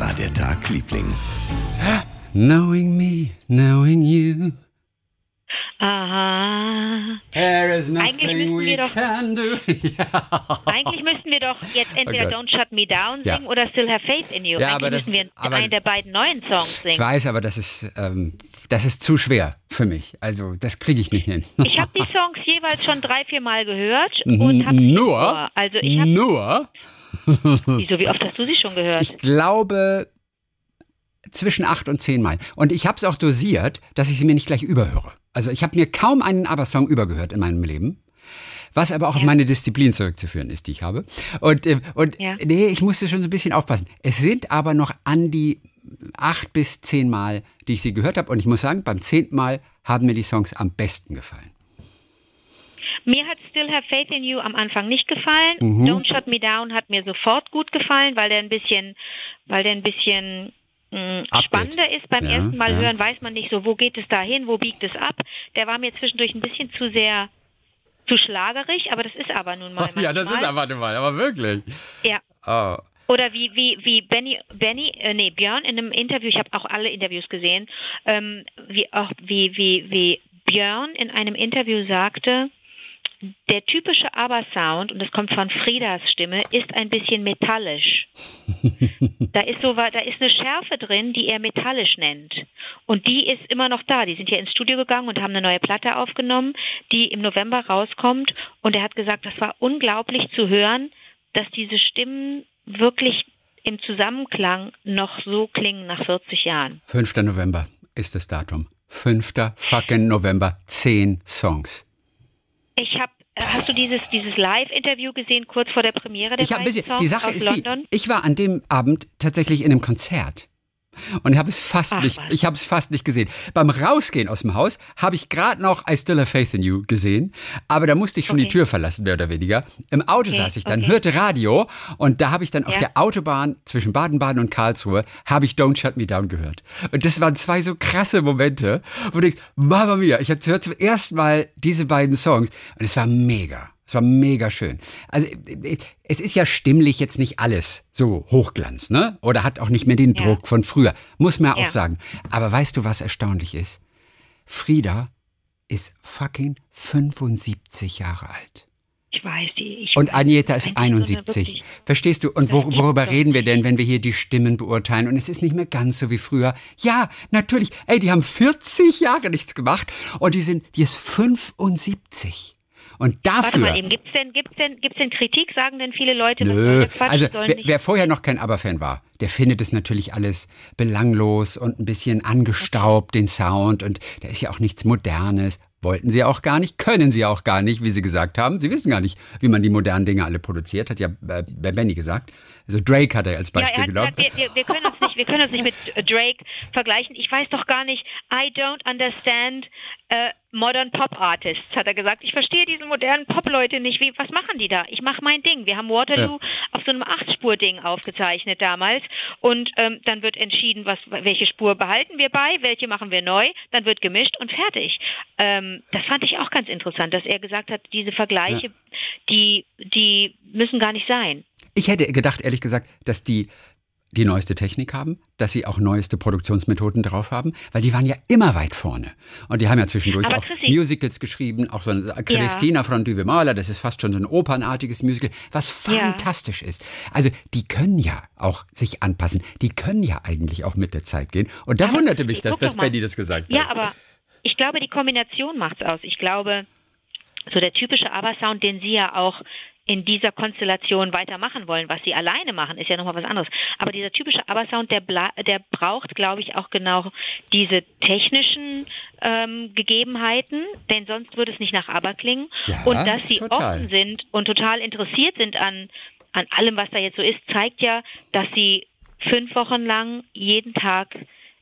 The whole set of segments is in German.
war der Tag, Liebling? Knowing me, knowing you. Aha. There is Eigentlich nothing müssten we wir doch- can do. ja. Eigentlich müssten wir doch jetzt entweder Oh. Don't Shut Me Down Ja. singen oder Still Have Faith in You. Ja, Eigentlich aber das- müssen wir aber- einen der beiden neuen Songs Ich singen. weiß, aber das ist, ähm, das ist zu schwer für mich. Also, das kriege ich nicht hin. Ich habe die Songs jeweils schon drei, vier Mal gehört und. Nur, Also ich habe, nur, wieso, wie oft hast du sie schon gehört? ich glaube, zwischen acht und zehn Mal. Und ich habe es auch dosiert, dass ich sie mir nicht gleich überhöre. Also ich habe mir kaum einen ABBA-Song übergehört in meinem Leben. Was aber auch auf Ja. meine Disziplin zurückzuführen ist, die ich habe. Und, äh, und Ja. nee, ich musste schon so ein bisschen aufpassen. Es sind aber noch an die acht bis zehn Mal, die ich sie gehört habe. Und ich muss sagen, beim zehnten Mal haben mir die Songs am besten gefallen. Mir hat Still Have Faith in You am Anfang nicht gefallen. Mhm. Don't Shut Me Down hat mir sofort gut gefallen, weil der ein bisschen, weil der ein bisschen mh, Upbeat. spannender ist. Beim Ja, ersten Mal ja. hören weiß man nicht so, wo geht es da hin, wo biegt es ab. Der war mir zwischendurch ein bisschen zu sehr zu schlagerig, aber das ist aber nun mal Ja, das ist manchmal. aber mal, aber wirklich. Ja. Oh. Oder wie, wie, wie Benny, Benny, äh, nee, Björn in einem Interview, ich habe auch alle Interviews gesehen, ähm, wie, auch, wie, wie, wie Björn in einem Interview sagte, der typische ABBA-Sound, und das kommt von Friedas Stimme, ist ein bisschen metallisch. da ist so, da ist eine Schärfe drin, die er metallisch nennt. Und die ist immer noch da. Die sind ja ins Studio gegangen und haben eine neue Platte aufgenommen, die im November rauskommt. Und er hat gesagt, das war unglaublich zu hören, dass diese Stimmen wirklich im Zusammenklang noch so klingen nach 40 Jahren. 5. November ist das Datum. 5. fucking November. Zehn Songs. Ich habe, hast du dieses, dieses Live-Interview gesehen, kurz vor der Premiere der Ich beiden bisschen, die Sache ist London? die, ich war an dem Abend tatsächlich in einem Konzert. Und habe es fast Ach, nicht, was. ich habe es fast nicht gesehen. Beim Rausgehen aus dem Haus habe ich gerade noch I Still Have Faith in You gesehen, aber da musste ich schon die Okay. Tür verlassen, mehr oder weniger. Im Auto Okay, saß ich dann, okay. hörte Radio und da habe ich dann auf Ja. der Autobahn zwischen Baden-Baden und Karlsruhe habe ich Don't Shut Me Down gehört. Und das waren zwei so krasse Momente, wo denkst, Mama mia, ich hörte zum ersten Mal diese beiden Songs und es war mega. Es war mega schön. Also äh, es ist ja stimmlich jetzt nicht alles so Hochglanz, ne? Oder hat auch nicht mehr den Ja. Druck von früher. Muss man auch Ja. sagen. Aber weißt du, was erstaunlich ist? Frieda ist fucking 75 Jahre alt. Ich weiß die. Ich Und Agneta ist ist eigentlich so eine 71. wirklich- Verstehst du? Und Das wo, gibt's worüber reden wir denn, wenn wir hier die Stimmen beurteilen? Und es ist nicht mehr ganz so wie früher. Ja, natürlich. Ey, die haben 40 Jahre nichts gemacht und die sind, die ist 75. Und Warte dafür. mal eben, gibt's denn, gibt's denn, gibt's denn Kritik? Sagen denn viele Leute, Nö, Quatsch? also wer, wer vorher noch kein ABBA-Fan war, der findet es natürlich alles belanglos und ein bisschen angestaubt, den Sound und da ist ja auch nichts Modernes. Wollten sie auch gar nicht, können sie auch gar nicht, wie sie gesagt haben. Sie wissen gar nicht, wie man die modernen Dinge alle produziert, hat ja äh, Benny gesagt. Also Drake hat er als ja, er Beispiel hat genommen. gesagt, wir, wir, wir, können uns nicht, wir können uns nicht mit äh, Drake vergleichen. Ich weiß doch gar nicht, I don't understand äh, modern Pop Artists, hat er gesagt. Ich verstehe diese modernen Pop-Leute nicht. Wie, was machen die da? Ich mache mein Ding. Wir haben Waterloo auf so einem Achtspur-Ding aufgezeichnet damals und ähm, dann wird entschieden, was, welche Spur behalten wir bei, welche machen wir neu, dann wird gemischt und fertig. Ähm, das fand ich auch ganz interessant, dass er gesagt hat, diese Vergleiche, die, die müssen gar nicht sein. Ich hätte gedacht, ehrlich gesagt, dass die die neueste Technik haben, dass sie auch neueste Produktionsmethoden drauf haben, weil die waren ja immer weit vorne. Und die haben ja zwischendurch Aber auch Chrissy- Musicals geschrieben, auch so ein Christina von Duvemola, das ist fast schon so ein opernartiges Musical, was Ja. fantastisch ist. Also die können ja auch sich anpassen, die können ja eigentlich auch mit der Zeit gehen. Und da Aber wunderte mich, dass das mal. Benny das gesagt Ja, hat. aber ich glaube, die Kombination macht's aus. Ich glaube, so der typische ABBA-Sound, den Sie ja auch in dieser Konstellation weitermachen wollen, was Sie alleine machen, ist ja nochmal was anderes. Aber dieser typische ABBA-Sound, der, der braucht, glaube ich, auch genau diese technischen ähm, Gegebenheiten, denn sonst würde es nicht nach ABBA klingen. Ja, und dass Sie total. offen sind und total interessiert sind an, an allem, was da jetzt so ist, zeigt ja, dass Sie fünf Wochen lang jeden Tag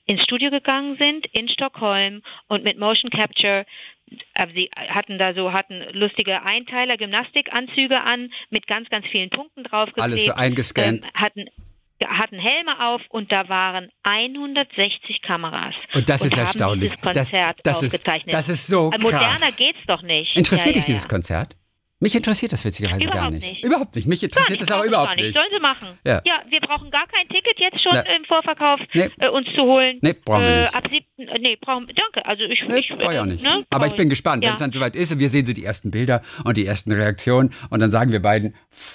ins Studio gegangen sind in Stockholm und mit Motion Capture äh, sie hatten da so hatten lustige Einteiler Gymnastikanzüge an mit ganz ganz vielen Punkten drauf Alles so eingescannt. ähm, hatten hatten Helme auf und da waren 160 Kameras Und das ist haben erstaunlich. dieses Konzert das, das, ist, das ist so Moderner krass. geht's doch nicht. Interessiert ja, dich ja, dieses ja. Konzert? Mich interessiert das witzigerweise Überhaupt gar nicht. nicht. Überhaupt nicht. Mich interessiert Gar das nicht, aber überhaupt gar nicht. Sollen sie machen. Ja. wir brauchen gar kein Ticket jetzt schon Ne. im Vorverkauf Nee. äh, uns zu holen. Nee, brauchen wir äh, nicht. Ab 7. nee, brauchen Danke. Also ich, Nee, ich brauch ich auch nicht. Ne, Aber ich bin gespannt, wenn Ja. es dann soweit ist und wir sehen so die ersten Bilder und die ersten Reaktionen und dann sagen wir beiden,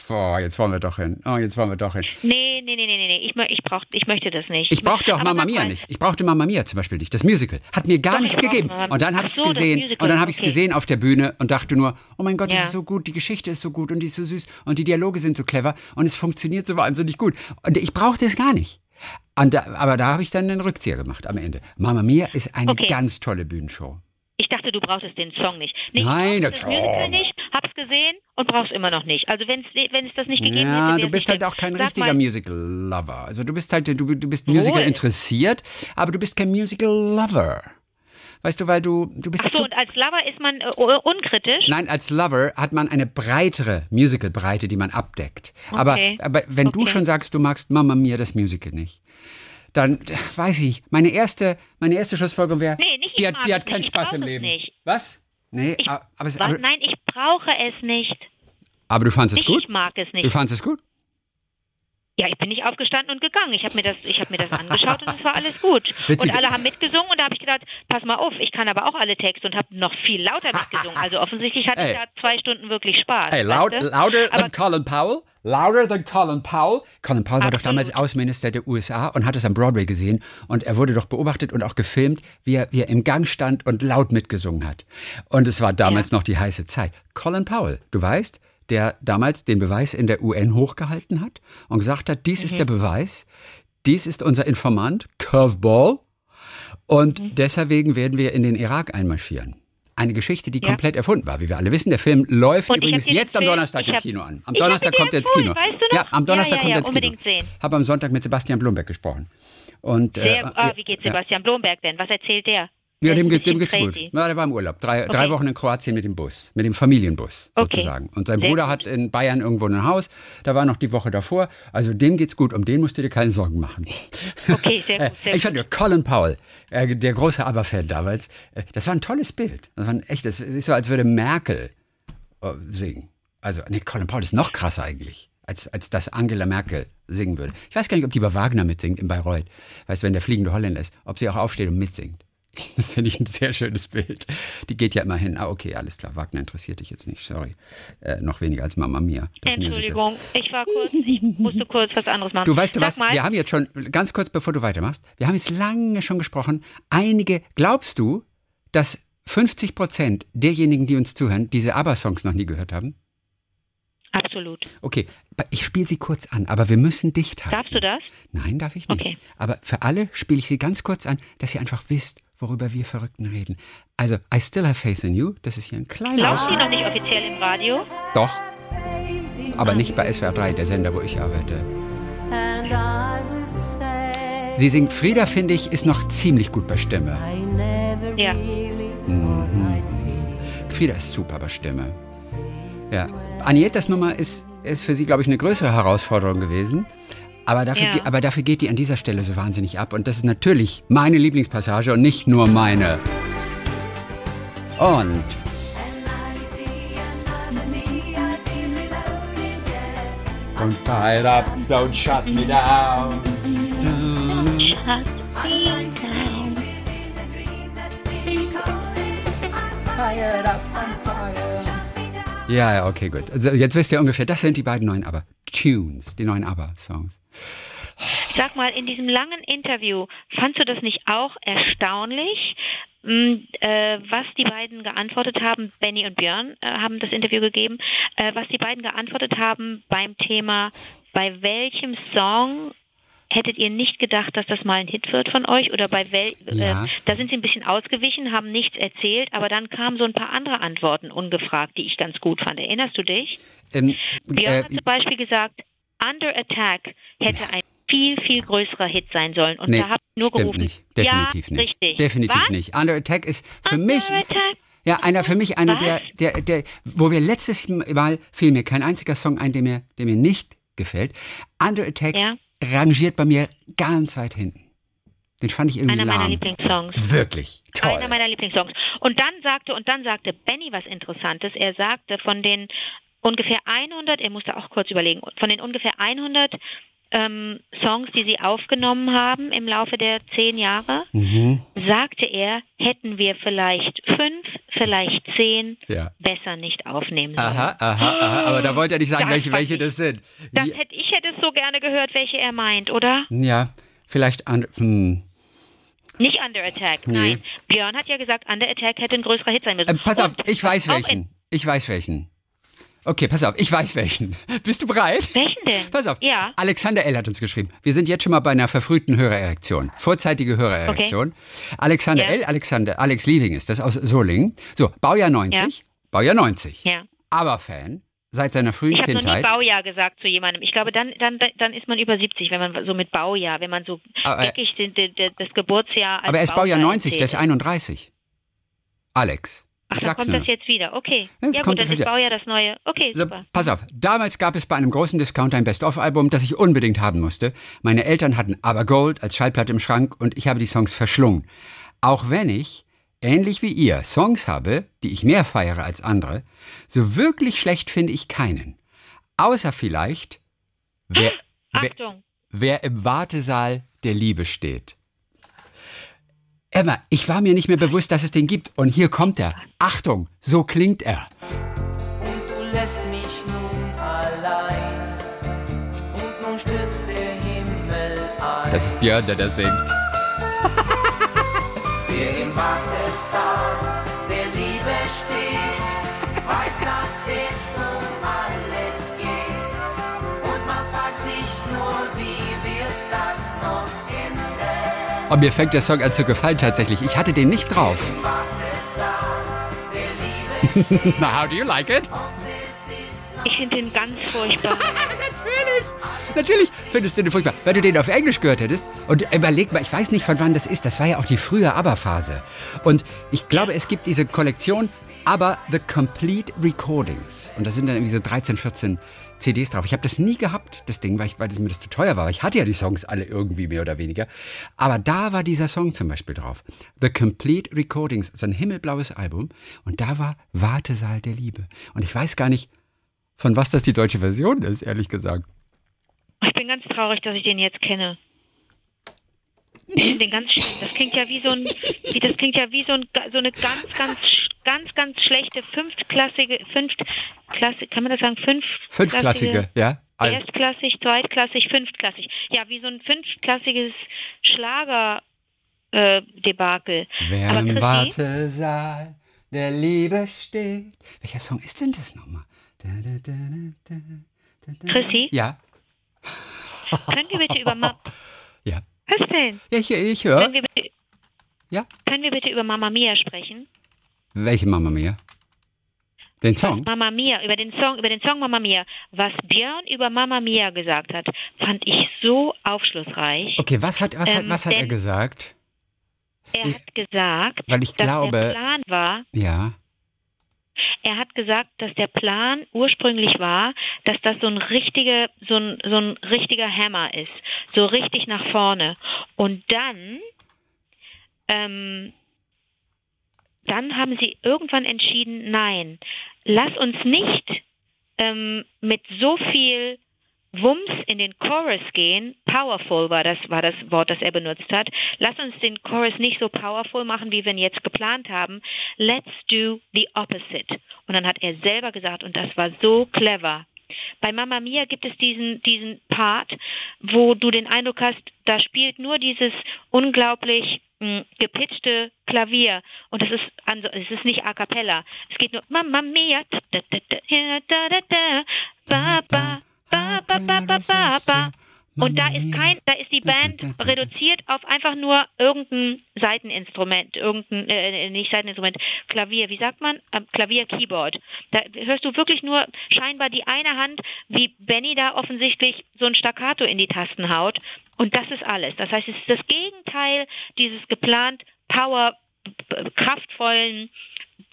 oh, jetzt wollen wir doch hin. Oh, jetzt wollen wir doch hin. Nee, nee, nee, nee, nee. Ich, ich, brauch, ich möchte das nicht. Ich brauchte auch Aber Mamma Mia nicht. Ich brauchte Mamma Mia zum Beispiel nicht. Das Musical hat mir gar Doch, ich nichts brauche gegeben. Und dann habe ich es so, das gesehen und dann habe ich es okay. gesehen auf der Bühne und dachte nur, oh mein Gott, das Ja. ist so gut, die Geschichte ist so gut und die ist so süß und die Dialoge sind so clever und es funktioniert so wahnsinnig gut. Und ich brauchte es gar nicht. Da, aber da habe ich dann einen Rückzieher gemacht am Ende. Mamma Mia ist eine Okay. ganz tolle Bühnenshow. Ich dachte, du brauchtest den Song nicht. nicht Nein, das- das Musical nicht, hab's gesehen und brauch's immer noch nicht. Also wenn es das nicht gegeben Ja, hätte, du bist halt auch kein Sag richtiger Musical-Lover. Also du bist halt, du, du bist Musical interessiert, aber du bist kein Musical-Lover. Weißt du, weil du, du bist Ach so, zu und als Lover ist man äh, un- unkritisch. Nein, als Lover hat man eine breitere Musical-Breite, die man abdeckt. Aber, Okay. aber wenn du Okay. schon sagst, du magst Mama Mia das Musical nicht, dann äh, weiß ich, meine erste, meine erste Schlussfolgerung wäre, Nee, die hat, die hat keinen nicht, ich Spaß im Leben. nicht. Was? Nee, Ich- aber, aber, Was? aber, Nein, ich brauche es nicht. aber du fandest es Ich, gut? ich mag es Du nicht. fandest es gut? Ja, ich bin nicht aufgestanden und gegangen. Ich habe mir das, ich habe mir das angeschaut und es war alles gut. Witzig. Und alle haben mitgesungen und da habe ich gedacht, pass mal auf, ich kann aber auch alle Texte und habe noch viel lauter mitgesungen. Also offensichtlich hatte Ey. ich da zwei Stunden wirklich Spaß. Weißt laut, louder Aber than Colin Powell. Louder than Colin Powell. Colin Powell war doch damals Außenminister der USA und hat es am Broadway gesehen. Und er wurde doch beobachtet und auch gefilmt, wie er, wie er im Gang stand und laut mitgesungen hat. Und es war damals noch die heiße Zeit. Colin Powell, du weißt, der damals den Beweis in der UN hochgehalten hat und gesagt hat, dies Mhm. ist der Beweis, dies ist unser Informant, Curveball. Und Mhm. deswegen werden wir in den Irak einmarschieren. Eine Geschichte, die Ja. komplett erfunden war, wie wir alle wissen. Der Film läuft Und übrigens jetzt am Donnerstag im Kino an. Am ich Donnerstag kommt er ins Kino. weißt du? Ja, am Donnerstag Ja, ja, kommt er ins Kino. Habe am Sonntag mit Sebastian Blumberg gesprochen. Und, äh, ja, wie geht. Sebastian Blomberg denn? Was erzählt der? Ja, dem, dem geht's gut. Ja, der war im Urlaub. Drei, drei Okay. Wochen in Kroatien mit dem Bus, mit dem Familienbus Okay. sozusagen. Und sein Sehr Bruder hat in Bayern irgendwo ein Haus. Da war noch die Woche davor. Also dem geht's gut. Um den musst du dir keine Sorgen machen. Okay, sehr Äh, gut. Sehr ich fand ja Colin Powell, äh, der große ABBA-Fan damals, äh, das war ein tolles Bild. Das war ein echt, das ist so, als würde Merkel äh, singen. Also, nee, Colin Powell ist noch krasser eigentlich, als, als dass Angela Merkel singen würde. Ich weiß gar nicht, ob die bei Wagner mitsingt in Bayreuth. Weißt du, wenn der fliegende Holländer ist, ob sie auch aufsteht und mitsingt. Das finde ich ein sehr schönes Bild. Die geht ja immer hin. Ah, okay, alles klar. Wagner interessiert dich jetzt nicht. Sorry. Äh, noch weniger als Mama Mia. das Musical. Entschuldigung, ich war kurz, ich musste kurz was anderes machen. Du weißt du Sag was? Mal, Wir haben jetzt schon, ganz kurz bevor du weitermachst, wir haben jetzt lange schon gesprochen. Einige, glaubst du, dass 50 Prozent derjenigen, die uns zuhören, diese ABBA-Songs noch nie gehört haben? absolut. Okay, ich spiele sie kurz an, aber wir müssen dicht halten. Darfst du das? Nein, darf ich nicht. Okay. Aber für alle spiele ich sie ganz kurz an, dass ihr einfach wisst, worüber wir Verrückten reden. Also, I Still Have Faith in You, das ist hier ein kleiner du Ausschnitt. noch nicht offiziell im Radio? Doch, aber nicht bei SWR 3, der Sender, wo ich arbeite. Sie singt, Frieda, finde ich, ist noch ziemlich gut bei Stimme. Ja. feel Frieda ist super bei Stimme. Ja. Anietas Nummer ist, ist für sie, glaube ich, eine größere Herausforderung gewesen. Aber dafür, Ja. aber dafür geht die an dieser Stelle so wahnsinnig ab. Und das ist natürlich meine Lieblingspassage und nicht nur meine. Und Don't fight up, don't shut me down. Shut me fired up, I'm fired Ja, ja, okay, gut. Also jetzt wisst ihr ungefähr, das sind die beiden neuen aber Tunes, die neuen aber-Songs. Sag mal, in diesem langen Interview, fandst du das nicht auch erstaunlich, mh, äh, was die beiden geantwortet haben? Benny und Björn äh, haben das Interview gegeben, äh, was die beiden geantwortet haben beim Thema, bei welchem Song hättet ihr nicht gedacht, dass das mal ein Hit wird von euch? Oder bei wel Ja. äh, da sind sie ein bisschen ausgewichen, haben nichts erzählt, aber dann kamen so ein paar andere Antworten ungefragt, die ich ganz gut fand. Erinnerst du dich? Ähm, Björn äh, hat zum Beispiel gesagt, Under Attack hätte ein viel, viel größerer Hit sein sollen. Und nee, da habe ich nur stimmt gerufen, nicht. Definitiv ja, nicht. richtig. Definitiv Was? nicht. Under Attack ist für Under mich Attack? Ja, einer für mich einer der, der, der, wo wir letztes Mal fiel mir kein einziger Song ein, der mir, der mir nicht gefällt. Under Attack Ja. Rangiert bei mir ganz weit hinten. Den fand ich irgendwie Einer meiner lahm. Lieblingssongs. Wirklich toll. Einer meiner Lieblingssongs. Und dann sagte, und dann sagte Benny was Interessantes. Er sagte, von den ungefähr 100, er musste auch kurz überlegen, von den ungefähr 100 ähm, Songs, die sie aufgenommen haben im Laufe der zehn Jahre, Mhm. sagte er, hätten wir vielleicht fünf, vielleicht zehn Ja. besser nicht aufnehmen sollen. Aha, aha, aha. Aber da wollte er nicht sagen, Das welche, welche ich- das sind. Das Wie- hätte, ich hätte es so gerne gehört, welche er meint, oder? Ja, vielleicht an. Hm. Nicht Under Attack, Nee. nein. Björn hat ja gesagt, Under Attack hätte ein größerer Hit sein müssen. Äh, pass auf, Und ich weiß welchen. Ich weiß welchen. Okay, pass auf, ich weiß welchen. Bist du bereit? Welchen denn? Pass auf. Ja. Alexander L. hat uns geschrieben. Wir sind jetzt schon mal bei einer verfrühten Hörererektion. Vorzeitige Hörererektion. Alexander Ja. L. Alexander, Alex Lieving ist das aus Solingen. So, Baujahr 90. Baujahr 90. Ja. Aber Fan. Seit seiner frühen Ich habe noch nie Kindheit. Baujahr gesagt zu jemandem. Ich glaube, dann, dann, dann ist man über 70, wenn man so mit Baujahr, wenn man so Aber- den, das Geburtsjahr Aber er ist Baujahr 90, der ist erzählt. 31. Alex. Ach, ich sag's kommt nur. das jetzt wieder. Okay. Ja, es Ja, gut, dann wieder. ist Baujahr das neue. Okay, So, super. pass auf, damals gab es bei einem großen Discounter ein Best-of-Album, das ich unbedingt haben musste. Meine Eltern hatten aber Gold als Schallplatte im Schrank und ich habe die Songs verschlungen. Auch wenn ich, ähnlich wie ihr, Songs habe, die ich mehr feiere als andere, so wirklich schlecht finde ich keinen. Außer vielleicht, wer, wer, Achtung. wer im Wartesaal der Liebe steht. Emma, ich war mir nicht mehr bewusst, dass es den gibt. Und hier kommt er. Achtung, so klingt er. und du lässt mich nun allein. Und nun stürzt der Himmel ein. Das ist Björn, der das singt. Wer im Wartesaal der Und mir fängt der Song an zu gefallen tatsächlich. Ich hatte den nicht drauf. Na, how do you like it? Ich finde den ganz furchtbar. Natürlich. Natürlich findest du den furchtbar. Weil du den auf Englisch gehört hättest. Und überleg mal, ich weiß nicht, von wann das ist. Das war ja auch die frühe ABBA-Phase. Und ich glaube, es gibt diese Kollektion ABBA The Complete Recordings. Und da sind dann irgendwie so 13, 14 CDs drauf. Ich habe das nie gehabt, das Ding, weil, ich, weil das mir das zu teuer war. Ich hatte ja die Songs alle irgendwie mehr oder weniger. Aber da war dieser Song zum Beispiel drauf. The Complete Recordings, so ein himmelblaues Album. Und da war Wartesaal der Liebe. Und ich weiß gar nicht, von was das die deutsche Version ist, ehrlich gesagt. Ich bin ganz traurig, dass ich den jetzt kenne. Den ganz schlimm. Das klingt ja wie so ein, wie, das klingt ja wie so, ein, so eine ganz, ganz, ganz, ganz schlechte fünftklassige, fünftklassige, kann man das sagen, fünf, Fünfklassige, ja? Erstklassig, zweitklassig, fünftklassig. Ja, wie so ein fünftklassiges Schlager-Debakel. Wer Aber im Chrissy, Wartesaal der Liebe steht. Welcher Song ist denn das nochmal? Da, da, da, da, da, da. Chrissy, Ja, können wir bitte über Ma ja. Denn? Ja, ich, ich höre. Können wir, bitte, Ja. können wir bitte über Mama Mia sprechen? Welche Mama Mia? Den Song? Mama Mia, über den Song, über den Song Mama Mia. Was Björn über Mama Mia gesagt hat, fand ich so aufschlussreich. Okay, was hat, was hat, Ähm, was hat er gesagt? Er ich- hat gesagt, Weil ich dass der glaube, Plan war, ja. Er hat gesagt, dass der Plan ursprünglich war, dass das so ein richtiger, so ein, so ein richtiger Hammer ist, so richtig nach vorne. Und dann, ähm, dann haben sie irgendwann entschieden, nein, lass uns nicht ähm, mit so viel Wumms in den Chorus gehen. Powerful war das, war das Wort, das er benutzt hat. Lass uns den Chorus nicht so powerful machen, wie wir ihn jetzt geplant haben. Let's do the opposite. Und dann hat er selber gesagt, und das war so clever. Bei Mamma Mia gibt es diesen, diesen Part, wo du den Eindruck hast, da spielt nur dieses unglaublich mh, gepitchte Klavier. Und es ist, also, es ist nicht a cappella. Es geht nur Mamma Mia, da, da, da, da, da, da, da, ba, ba, ba, ba, ba, ba, ba, ba. Und da ist kein, da ist die Band reduziert auf einfach nur irgendein Seiteninstrument, irgendein, äh, nicht Seiteninstrument, Klavier, wie sagt man? Ähm, Klavier, Keyboard. Da hörst du wirklich nur scheinbar die eine Hand, wie Benny da offensichtlich so ein Staccato in die Tasten haut. Und das ist alles. Das heißt, es ist das Gegenteil dieses geplant Power, kraftvollen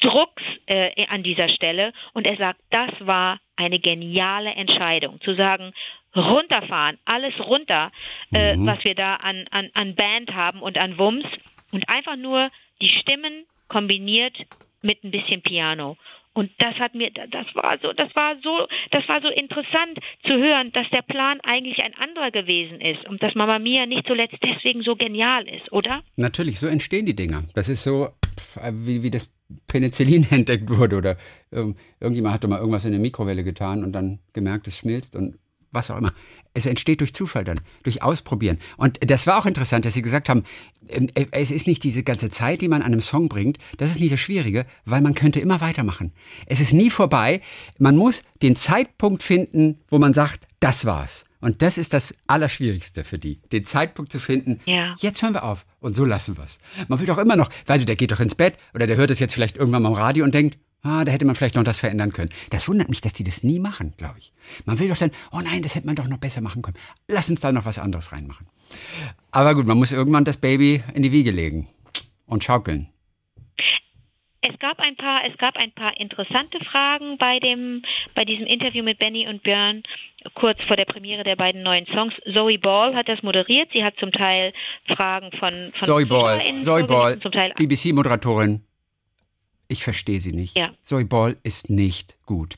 Drucks äh, an dieser Stelle. Und er sagt, das war eine geniale Entscheidung, zu sagen, runterfahren, alles runter, äh, was wir da an, an, an Band haben und an Wumms und einfach nur die Stimmen kombiniert mit ein bisschen Piano. Und das hat mir, das war so, das war so, das war so interessant zu hören, dass der Plan eigentlich ein anderer gewesen ist und dass Mama Mia nicht zuletzt deswegen so genial ist, oder? Natürlich, so entstehen die Dinger. Das ist so, wie, wie das Penicillin entdeckt wurde oder ähm, irgendjemand hat doch mal irgendwas in eine Mikrowelle getan und dann gemerkt, es schmilzt und was auch immer. Es entsteht durch Zufall dann, durch Ausprobieren. Und das war auch interessant, dass Sie gesagt haben, ähm, äh, es ist nicht diese ganze Zeit, die man an einem Song bringt, das ist nicht das Schwierige, weil man könnte immer weitermachen. Es ist nie vorbei. Man muss den Zeitpunkt finden, wo man sagt, das war's. Und das ist das Allerschwierigste für die, den Zeitpunkt zu finden. Ja. Jetzt hören wir auf und so lassen wir's. Man will doch immer noch, weil der geht doch ins Bett oder der hört es jetzt vielleicht irgendwann mal im Radio und denkt, ah, da hätte man vielleicht noch das verändern können. Das wundert mich, dass die das nie machen, glaube ich. Man will doch dann, oh nein, das hätte man doch noch besser machen können. Lass uns da noch was anderes reinmachen. Aber gut, man muss irgendwann das Baby in die Wiege legen und schaukeln. Es gab ein paar, es gab ein paar interessante Fragen bei dem, bei diesem Interview mit Benny und Björn kurz vor der Premiere der beiden neuen Songs. Zoe Ball hat das moderiert. Sie hat zum Teil Fragen von, von Zoe Ball, Zoe Ball, BBC-Moderatorin. Ich verstehe sie nicht. Ja. Zoe Ball ist nicht gut.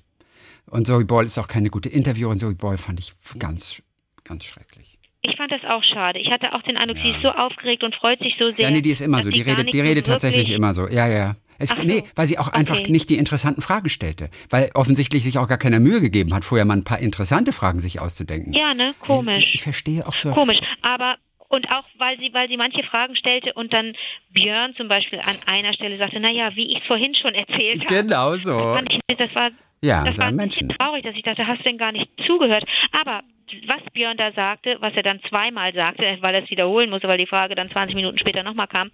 Und Zoe Ball ist auch keine gute Interviewerin. Zoe Ball fand ich ganz, ganz schrecklich. Ich fand das auch schade. Ich hatte auch den Eindruck, sie ist so aufgeregt und freut sich so sehr. Ja, nee, die ist immer so. Die redet, die redet tatsächlich immer so. Ja, ja. Es, so. Nee, weil sie auch einfach Okay. nicht die interessanten Fragen stellte. Weil offensichtlich sich auch gar keine Mühe gegeben hat, vorher mal ein paar interessante Fragen sich auszudenken. Ja, ne? Komisch. Ich, ich verstehe auch so. Komisch. Aber und auch weil sie, weil sie manche Fragen stellte und dann Björn zum Beispiel an einer Stelle sagte, naja, wie ich es vorhin schon erzählt habe. Genau Das, so. fand ich, das war, Ja, das so war ein bisschen Menschen. traurig, dass ich dachte, hast du denn gar nicht zugehört? Aber was Björn da sagte, was er dann zweimal sagte, weil er es wiederholen musste, weil die Frage dann 20 Minuten später nochmal kam,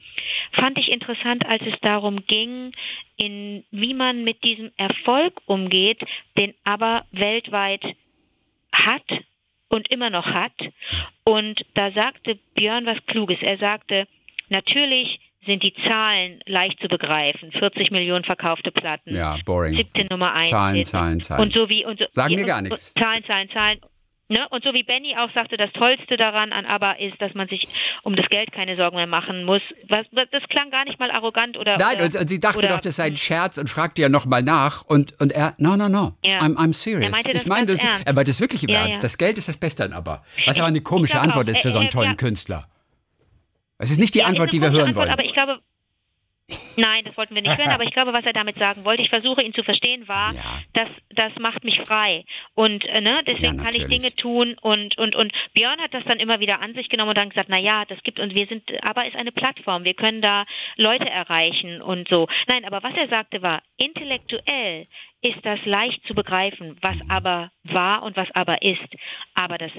fand ich interessant, als es darum ging, in wie man mit diesem Erfolg umgeht, den aber weltweit hat und immer noch hat. Und da sagte Björn was Kluges. Er sagte, natürlich sind die Zahlen leicht zu begreifen. 40 Millionen verkaufte Platten. Ja, boring. 17 Nummer 1. Zahlen, Zahlen, Zahlen. Und so wie und so, Sagen mir und- gar nichts. Zahlen, Zahlen, Zahlen. Ne? Und so wie Benny auch sagte, das Tollste daran an ABBA ist, dass man sich um das Geld keine Sorgen mehr machen muss. Was, das klang gar nicht mal arrogant oder. Nein, oder, und, sie dachte oder, doch, das sei ein Scherz und fragte ja nochmal nach. Und, und er, no, no, no, Ja. I'm, I'm serious. Er meinte ich meine, das, ernst. er meinte das wirklich im Ja, Ernst. ja. Das Geld ist das Beste an aber. Was aber eine komische Antwort auch, ist für er- so einen er- tollen. Künstler. Es ist nicht die Antwort, die wir hören Antwort, wollen. Aber ich glaube, nein, das wollten wir nicht hören. Aber ich glaube, was er damit sagen wollte, ich versuche ihn zu verstehen, war, Ja. dass das macht mich frei und äh, ne, deswegen Ja, kann ich. Dinge tun und und und Björn hat das dann immer wieder an sich genommen und dann gesagt, na ja, das gibt und wir sind, aber ist eine Plattform, wir können da Leute erreichen und so. Nein, aber was er sagte war, intellektuell ist das leicht zu begreifen, was aber war und was aber ist, aber das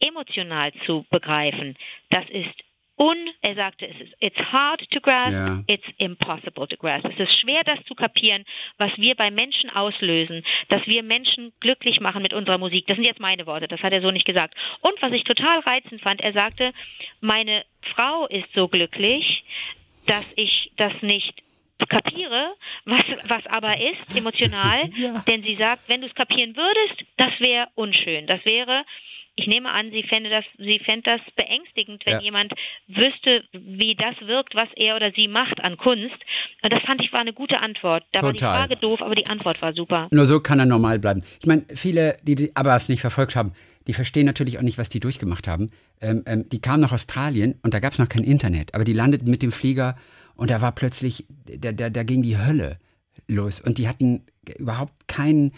emotional zu begreifen, das ist un, er sagte, es ist, it's hard to grasp, Ja. it's impossible to grasp. Es ist schwer, das zu kapieren, was wir bei Menschen auslösen, dass wir Menschen glücklich machen mit unserer Musik. Das sind jetzt meine Worte, das hat er so nicht gesagt. Und was ich total reizend fand, er sagte, meine Frau ist so glücklich, dass ich das nicht kapiere, was, was aber ist, emotional, denn sie sagt, wenn du es kapieren würdest, das wäre unschön. Das wäre, ich nehme an, sie fände das, sie fände das beängstigend, wenn Ja. jemand wüsste, wie das wirkt, was er oder sie macht an Kunst. Und das fand ich war eine gute Antwort. Da war die Total. Frage doof, aber die Antwort war super. Nur so kann er normal bleiben. Ich meine, viele, die die Abbas nicht verfolgt haben, die verstehen natürlich auch nicht, was die durchgemacht haben. Ähm, ähm, die kamen nach Australien und da gab es noch kein Internet, aber die landeten mit dem Flieger und da war plötzlich, da, da, da ging die Hölle los und die hatten überhaupt keinen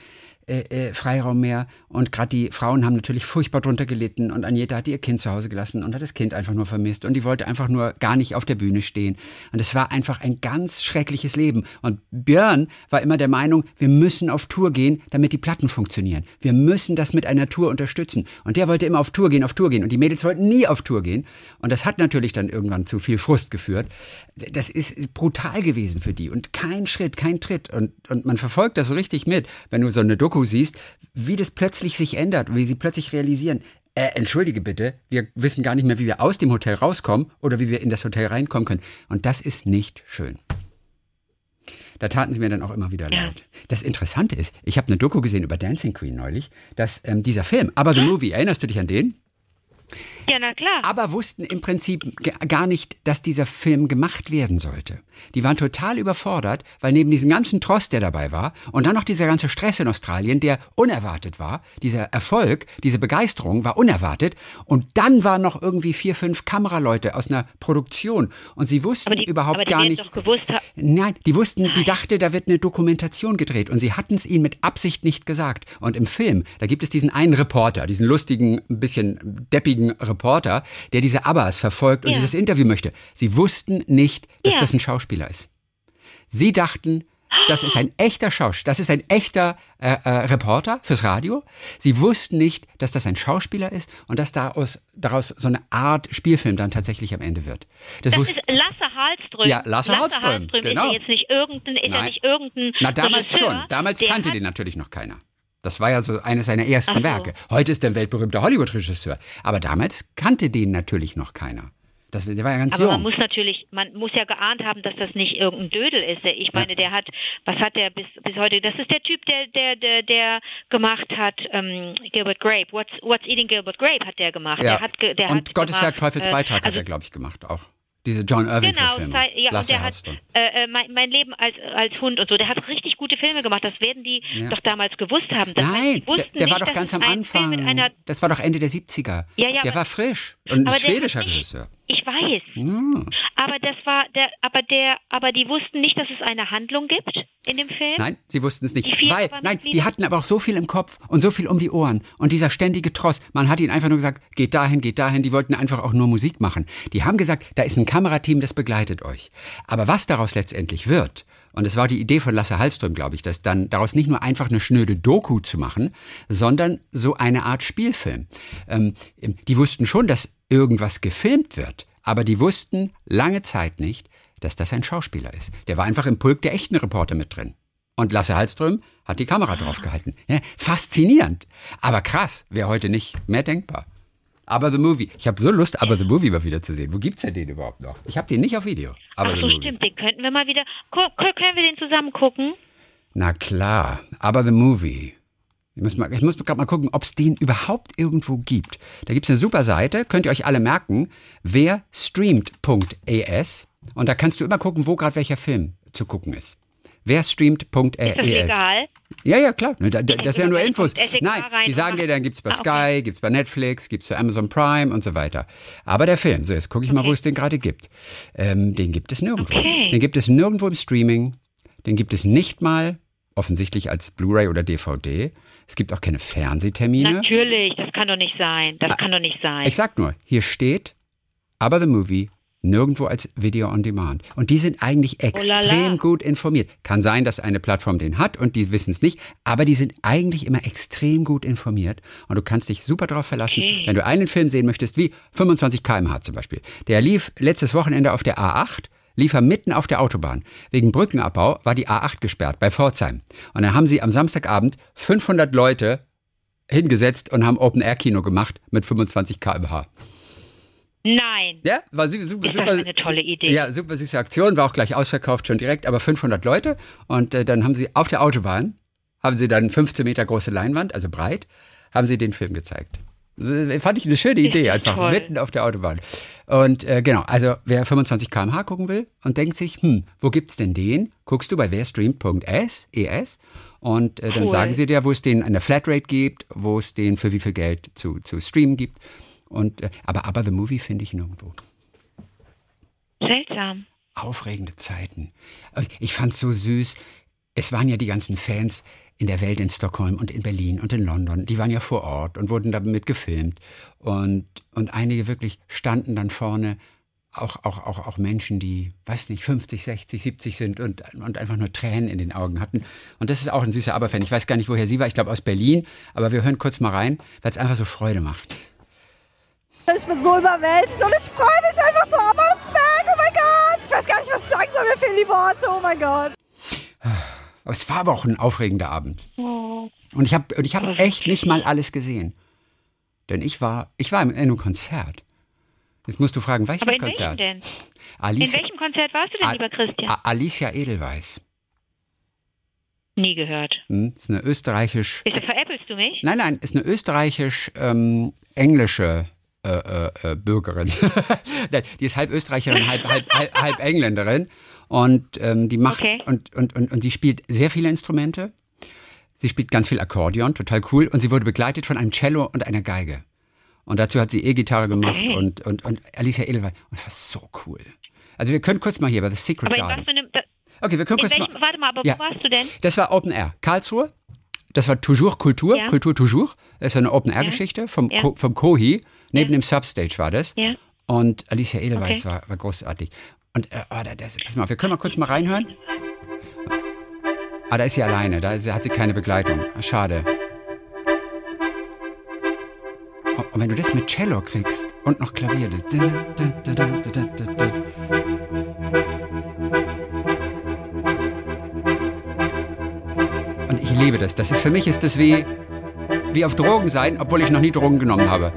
äh, Freiraum mehr. Und gerade die Frauen haben natürlich furchtbar drunter gelitten und Agneta hat ihr Kind zu Hause gelassen und hat das Kind einfach nur vermisst und die wollte einfach nur gar nicht auf der Bühne stehen. Und es war einfach ein ganz schreckliches Leben. Und Björn war immer der Meinung, wir müssen auf Tour gehen, damit die Platten funktionieren. Wir müssen das mit einer Tour unterstützen. Und der wollte immer auf Tour gehen, auf Tour gehen. Und die Mädels wollten nie auf Tour gehen. Und das hat natürlich dann irgendwann zu viel Frust geführt. Das ist brutal gewesen für die. Und kein Schritt, kein Tritt. Und, und man verfolgt das so richtig mit, wenn du so eine Doku siehst, wie das plötzlich sich ändert, wie sie plötzlich realisieren, äh, entschuldige bitte, wir wissen gar nicht mehr, wie wir aus dem Hotel rauskommen oder wie wir in das Hotel reinkommen können. Und das ist nicht schön. Da taten sie mir dann auch immer wieder Ja. leid. Das Interessante ist, ich habe eine Doku gesehen über Dancing Queen neulich, dass ähm, dieser Film, aber The Movie, erinnerst du dich an den? Ja, na klar. aber wussten im Prinzip gar nicht, dass dieser Film gemacht werden sollte. Die waren total überfordert, weil neben diesem ganzen Trost, der dabei war, und dann noch dieser ganze Stress in Australien, der unerwartet war, dieser Erfolg, diese Begeisterung war unerwartet, und dann waren noch irgendwie vier, fünf Kameraleute aus einer Produktion, und sie wussten die, überhaupt gar nicht. Nein, die wussten, die dachte, da wird eine Dokumentation gedreht und sie hatten es ihnen mit Absicht nicht gesagt. Und im Film, da gibt es diesen einen Reporter, diesen lustigen, ein bisschen deppigen Reporter, der diese Abbas verfolgt und Ja. dieses Interview möchte. Sie wussten nicht, dass Ja. das ein Schauspieler ist. Sie dachten, das ist ein echter Schauspieler, das ist ein echter äh, äh, Reporter fürs Radio. Sie wussten nicht, dass das ein Schauspieler ist und dass daraus, daraus so eine Art Spielfilm dann tatsächlich am Ende wird. Das, Das ist Lasse Hallström. Ja, Lasse Hallström, ist genau. ja jetzt nicht irgendein, ist Nein. nicht irgendein Na, damals Regisseur, schon. Damals kannte den natürlich noch keiner. Das war ja so eines seiner ersten so. Werke. Heute ist er ein weltberühmter Hollywood-Regisseur. Aber damals kannte den natürlich noch keiner. Das, der war ja ganz Aber jung. man muss natürlich, man muss ja geahnt haben, dass das nicht irgendein Dödel ist. Ich meine, der hat, was hat der bis, bis heute? Das ist der Typ, der, der, der, der gemacht hat, ähm, Gilbert Grape. What's, What's Eating Gilbert Grape hat der gemacht. ja. Der hat, der und hat Gottes Werk, gemacht, Teufels äh, Beitrag hat also er, glaube ich, gemacht auch. Diese John Genau, Irving-Verfilmung. Zeit- ja, und Lasse der hat äh, äh, mein, mein Leben als, als Hund und so. Der hat richtig gute Filme gemacht. Das werden die Ja. doch damals gewusst haben. Das heißt, Nein, die der, wussten der war nicht, doch dass ganz am Anfang. Das war doch Ende der 70er. Ja, ja, der war frisch. Und ein schwedischer Regisseur. Ich weiß. Hm. Aber das war der, aber der, aber die wussten nicht, dass es eine Handlung gibt in dem Film. Nein, sie wussten es nicht. Weil, nein, die hatten aber auch so viel im Kopf und so viel um die Ohren. Und dieser ständige Tross, man hat ihnen einfach nur gesagt, geht dahin, geht dahin. Die wollten einfach auch nur Musik machen. Die haben gesagt, da ist ein Kamerateam, das begleitet euch. Aber was daraus letztendlich wird, und es war die Idee von Lasse Hallström, glaube ich, dass dann daraus nicht nur einfach eine schnöde Doku zu machen, sondern so eine Art Spielfilm. Ähm, die wussten schon, dass irgendwas gefilmt wird, aber die wussten lange Zeit nicht, dass das ein Schauspieler ist. Der war einfach im Pulk der echten Reporter mit drin. Und Lasse Hallström hat die Kamera draufgehalten. Ja, faszinierend. Aber krass, wäre heute nicht mehr denkbar. Aber The Movie. Ich habe so Lust, Aber The Movie mal wieder zu sehen. Wo gibt's denn den überhaupt noch? Ich habe den nicht auf Video. Aber Ach so, stimmt. Den könnten wir mal wieder. Können wir den zusammen gucken? Na klar, aber The Movie. Ich muss, mal, ich muss gerade mal gucken, ob es den überhaupt irgendwo gibt. Da gibt es eine super Seite, könnt ihr euch alle merken, werstreamt.es. Und da kannst du immer gucken, wo gerade welcher Film zu gucken ist. Werstreamt.es. Ist das legal? Ja, ja, klar. Da, da, das sind ja nur Infos. Nein, die sagen dir, dann gibt's bei Ah, Sky, okay. gibt's bei Netflix, gibt's bei Amazon Prime und so weiter. Aber der Film, so jetzt gucke ich mal, wo es den gerade gibt. Ähm, den gibt es nirgendwo. Okay. Den gibt es nirgendwo im Streaming. Den gibt es nicht mal offensichtlich als Blu-ray oder DVD. Es gibt auch keine Fernsehtermine. Natürlich, das kann doch nicht sein. Das kann doch nicht sein. Ah. Ich sag nur, hier steht, aber The Movie nirgendwo als Video on Demand. Und die sind eigentlich Oh extrem gut informiert. Kann sein, dass eine Plattform den hat und die wissen es nicht, aber die sind eigentlich immer extrem gut informiert und du kannst dich super darauf verlassen, Okay. wenn du einen Film sehen möchtest, wie 25 km/h zum Beispiel. Der lief letztes Wochenende auf der A8 lief er mitten auf der Autobahn. Wegen Brückenabbau war die A8 gesperrt bei Pforzheim. Und dann haben sie am Samstagabend 500 Leute hingesetzt und haben Open-Air-Kino gemacht mit 25 km/h. Nein. Ja, war su- super, Ist das super. eine tolle Idee. Ja, super süße Aktion, war auch gleich ausverkauft schon direkt, aber 500 Leute. Und äh, dann haben sie auf der Autobahn, haben sie dann 15 Meter große Leinwand, also breit, haben sie den Film gezeigt. Äh, Fand ich eine schöne Idee, einfach toll. mitten auf der Autobahn. Und äh, genau, also wer 25 km/h gucken will und denkt sich, hm, wo gibt's denn den? Guckst du bei werstreamt.es, ES, und äh, dann Cool. sagen sie dir, wo es den an der Flatrate gibt, wo es den für wie viel Geld zu, zu streamen gibt. Und, äh, aber, aber The Movie finde ich nirgendwo Seltsam. aufregende Zeiten. Also Ich fand's so süß. Es waren ja die ganzen Fans in der Welt in Stockholm und in Berlin und in London. Die waren ja vor Ort und wurden damit gefilmt. Und, und einige wirklich standen dann vorne. Auch, auch, auch, auch Menschen, die, weiß nicht, 50, 60, 70 sind und, und einfach nur Tränen in den Augen hatten. Und das ist auch ein süßer Aberfan. Ich weiß gar nicht, woher sie war. Ich glaube aus Berlin. Aber wir hören kurz mal rein, weil es einfach so Freude macht. Ich bin so überwältigt und ich freue mich einfach so. Ammersberg, oh mein Gott. Ich weiß gar nicht, was ich sagen soll. Mir fehlen die Worte, oh mein Gott. Aber es war aber auch ein aufregender Abend. Und ich habe ich hab echt nicht mal alles gesehen. Denn ich war, ich war in einem Konzert. Jetzt musst du fragen, welches Aber in Konzert? welchem denn? In Alicia, welchem Konzert warst du denn, lieber Christian? A- Alicia Edelweiss. Nie gehört. Hm, ist eine österreichisch. Wieso veräppelst du mich? Nein, nein, ist eine österreichisch-englische äh, äh, äh, Bürgerin. Die ist halb Österreicherin, halb, halb, halb, halb Engländerin. Und ähm, die macht Okay. und, und, und, und sie spielt sehr viele Instrumente. Sie spielt ganz viel Akkordeon, total cool. Und sie wurde begleitet von einem Cello und einer Geige. Und dazu hat sie E-Gitarre gemacht Okay. und, und, und Alicia Edelweiss. Und das war so cool. Also wir können kurz mal hier bei The Secret Aber Garden. einem. da- Okay, wir können kurz welchem, mal. warte mal, aber Ja. wo warst du denn? Das war Open Air. Karlsruhe. Das war Toujours Kultur, Ja. Kultur Toujours. Das ist eine Open Air Geschichte vom, Ja. Ko, vom Kohi. Neben dem Substage war das. Ja. Und Alicia Edelweiss Okay. war, war großartig. Und äh, oh, da- das, pass mal, wir können mal kurz mal reinhören. Ah, da ist sie alleine, da ist, hat sie keine Begleitung. Ah, schade. Oh, Und wenn du das mit Cello kriegst und noch Klavier. das- Und ich liebe das. Das ist für mich ist das wie, wie auf Drogen sein, obwohl ich noch nie Drogen genommen habe.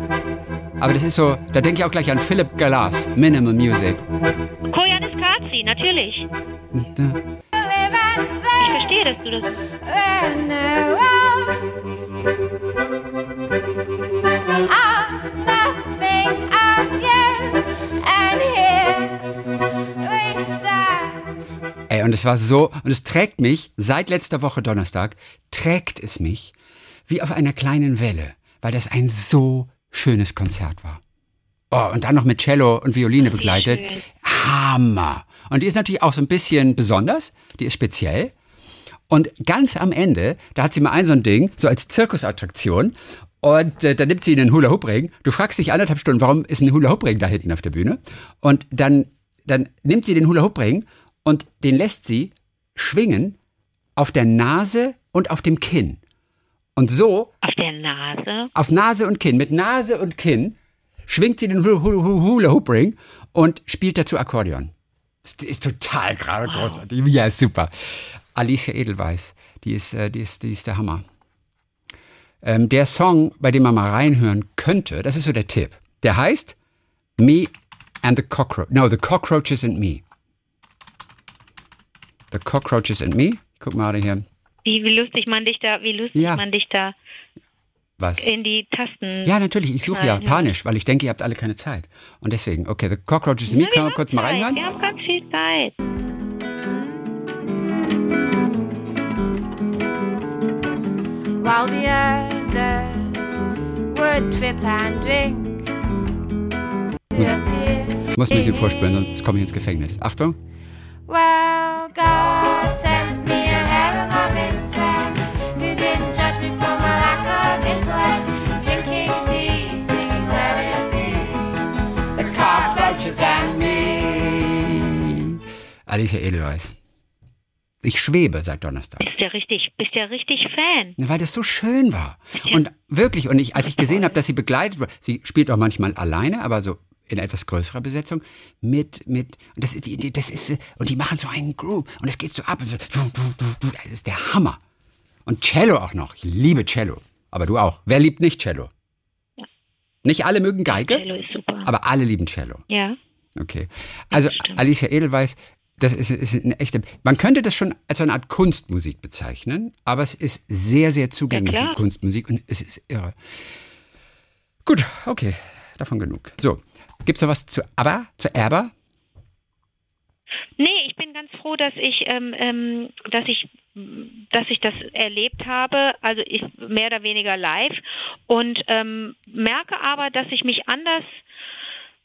Aber das ist so, da denke ich auch gleich an Philip Glass, Minimal Music. Es war so, und es trägt mich, seit letzter Woche Donnerstag, trägt es mich wie auf einer kleinen Welle, weil das ein so schönes Konzert war. Oh, und dann noch mit Cello und Violine begleitet. Hammer. Und die ist natürlich auch so ein bisschen besonders, die ist speziell. Und ganz am Ende, da hat sie mal ein so ein Ding, so als Zirkusattraktion. Und äh, dann nimmt sie einen Hula-Hoop-Ring. Du fragst dich anderthalb Stunden, warum ist ein Hula-Hoop-Ring da hinten auf der Bühne? Und dann, dann nimmt sie den Hula-Hoop-Ring und den lässt sie schwingen auf der Nase und auf dem Kinn. Und so Auf der Nase. auf Nase und Kinn, mit Nase und Kinn, schwingt sie den Hula- Hula- Hula-Hoop-Ring und spielt dazu Akkordeon. Das ist total gerade großartig. Ja, ist super. Alicia Edelweiss, die ist, äh, die ist, die ist der Hammer. Ähm, der Song, bei dem man mal reinhören könnte, das ist so der Tipp. Der heißt Me and the Cockroach. No, The Cockroaches and Me. The Cockroaches and Me. Ich guck mal hier. Wie, wie lustig man dich da, wie lustig Ja. man dich da Was? in die Tasten. Ja, natürlich. Ich suche ja panisch, weil ich denke, ihr habt alle keine Zeit. Und deswegen, okay, The Cockroaches and Me, wir kann man kurz mal reinhören? Wir haben ganz viel Zeit. While the others would trip and drink. muss ein bisschen vorspüren, sonst komme ich ins Gefängnis. Achtung. Alicia Edelweiss. Ich schwebe seit Donnerstag. Bist ja richtig, bist ja richtig Fan. Weil das so schön war. Und wirklich, und ich, als ich gesehen habe, dass sie begleitet wird, sie spielt auch manchmal alleine, aber so in etwas größerer Besetzung, mit, mit, und das ist, das ist, und die machen so einen Groove, und es geht so ab, und so, das ist der Hammer. Und Cello auch noch. Ich liebe Cello. Aber du auch. Wer liebt nicht Cello? Nicht alle mögen Geige, Cello ist super. aber alle lieben Cello. ja. Okay. Also. Alicia Edelweiss, das ist, ist eine echte. Man könnte das schon als so eine Art Kunstmusik bezeichnen, aber es ist sehr, sehr zugängliche klar. Kunstmusik und es ist irre. Gut, okay, davon genug. So, gibt's noch was zu ABBA, zu ABBA? Nee, ich bin ganz froh, dass ich, ähm, ähm, dass ich, dass ich das erlebt habe, also ich mehr oder weniger live und ähm, merke aber, dass ich mich anders,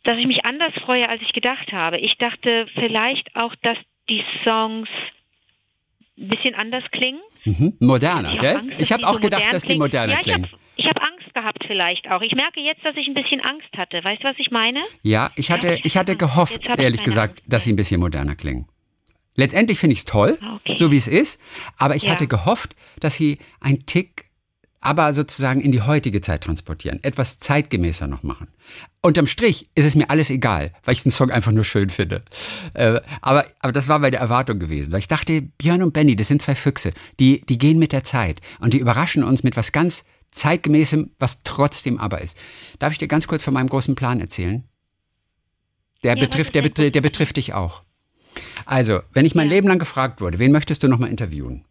dass ich mich anders freue, als ich gedacht habe. Ich dachte vielleicht auch, dass die Songs ein bisschen anders klingen. Mhm. Moderner, Ich gell? hab Angst, Ich habe die auch so gedacht, dass die klingen. moderner ja, ich klingen. Hab, ich habe Angst gehabt vielleicht auch. Ich merke jetzt, dass ich ein bisschen Angst hatte. Weißt du, was ich meine? Ja, ich hatte, Ja, ich hatte gehofft, hab ich ehrlich gesagt, Angst dass sie ein bisschen moderner klingen. Letztendlich finde ich es toll, okay. so wie es ist, aber ich Ja. hatte gehofft, dass sie ein Tick, aber sozusagen in die heutige Zeit transportieren, etwas zeitgemäßer noch machen. Unterm Strich ist es mir alles egal, weil ich den Song einfach nur schön finde. Äh, aber, aber das war meine Erwartung gewesen, weil ich dachte, Björn und Benny, das sind zwei Füchse, die, die gehen mit der Zeit und die überraschen uns mit was ganz zeitgemäßem, was trotzdem aber ist. Darf ich dir ganz kurz von meinem großen Plan erzählen? Der, Ja, betrifft, der, betrifft, der betrifft dich auch. Also, wenn ich mein Ja. Leben lang gefragt wurde, wen möchtest du nochmal interviewen?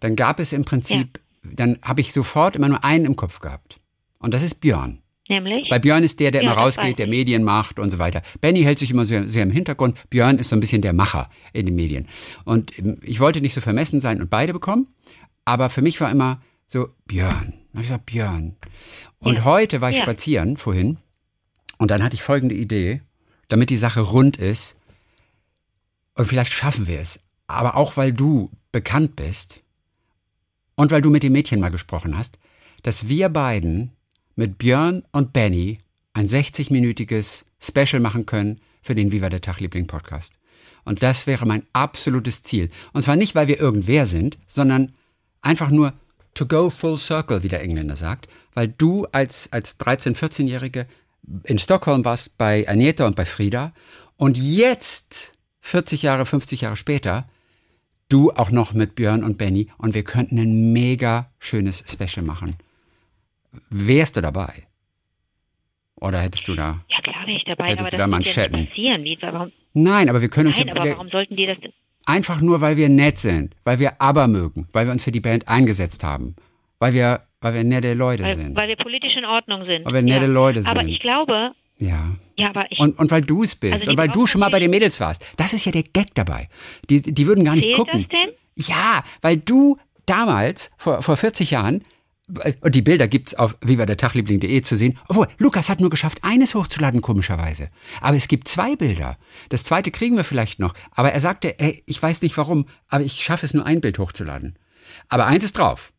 Dann gab es im Prinzip, dann habe ich sofort immer nur einen im Kopf gehabt. Und das ist Björn. Nämlich? Weil Björn ist der, der Ja, immer rausgeht, der. Medien macht und so weiter. Benny hält sich immer sehr, sehr im Hintergrund. Björn ist so ein bisschen der Macher in den Medien. Und ähm, ich wollte nicht so vermessen sein und beide bekommen. Aber für mich war immer so, Björn. Dann hab ich gesagt, Björn. Und Ja. heute war ich Ja. spazieren vorhin. Und dann hatte ich folgende Idee, damit die Sache rund ist. Und vielleicht schaffen wir es. Aber auch weil du bekannt bist und weil du mit dem Mädchen mal gesprochen hast, dass wir beiden mit Björn und Benny ein 60-minütiges Special machen können für den Viva der Tag Liebling Podcast. Und das wäre mein absolutes Ziel. Und zwar nicht, weil wir irgendwer sind, sondern einfach nur to go full circle, wie der Engländer sagt, weil du als, als 13-, 14-Jährige in Stockholm warst bei Agneta und bei Frieda und jetzt, 40 Jahre, 50 Jahre später, du auch noch mit Björn und Benny und wir könnten ein mega schönes Special machen. Wärst du dabei? Oder hättest du da? Ja, klar wäre ich dabei, Hättest aber du das da ja Manschetten? nicht passieren. Wie, warum, Nein, aber wir können uns nein, ja aber wir, warum sollten die das denn? einfach nur, weil wir nett sind, weil wir aber mögen, weil wir uns für die Band eingesetzt haben, weil wir, weil wir nette Leute Weil, sind. weil wir politisch in Ordnung sind. Weil wir nette ja. Leute Aber sind. ich glaube, ja. ja, aber ich. Und, und weil du es bist Also und weil du schon mal bei den Mädels warst. Das ist ja der Gag dabei. Die, die würden gar nicht gucken. das denn? Ja, weil du damals, vor, vor 40 Jahren, und die Bilder gibt's auf viva-der-tagliebling.de zu sehen. Obwohl, Lukas hat nur geschafft, eines hochzuladen, komischerweise. Aber es gibt zwei Bilder. Das zweite kriegen wir vielleicht noch. Aber er sagte, ey, ich weiß nicht warum, aber ich schaffe es nur ein Bild hochzuladen. Aber eins ist drauf.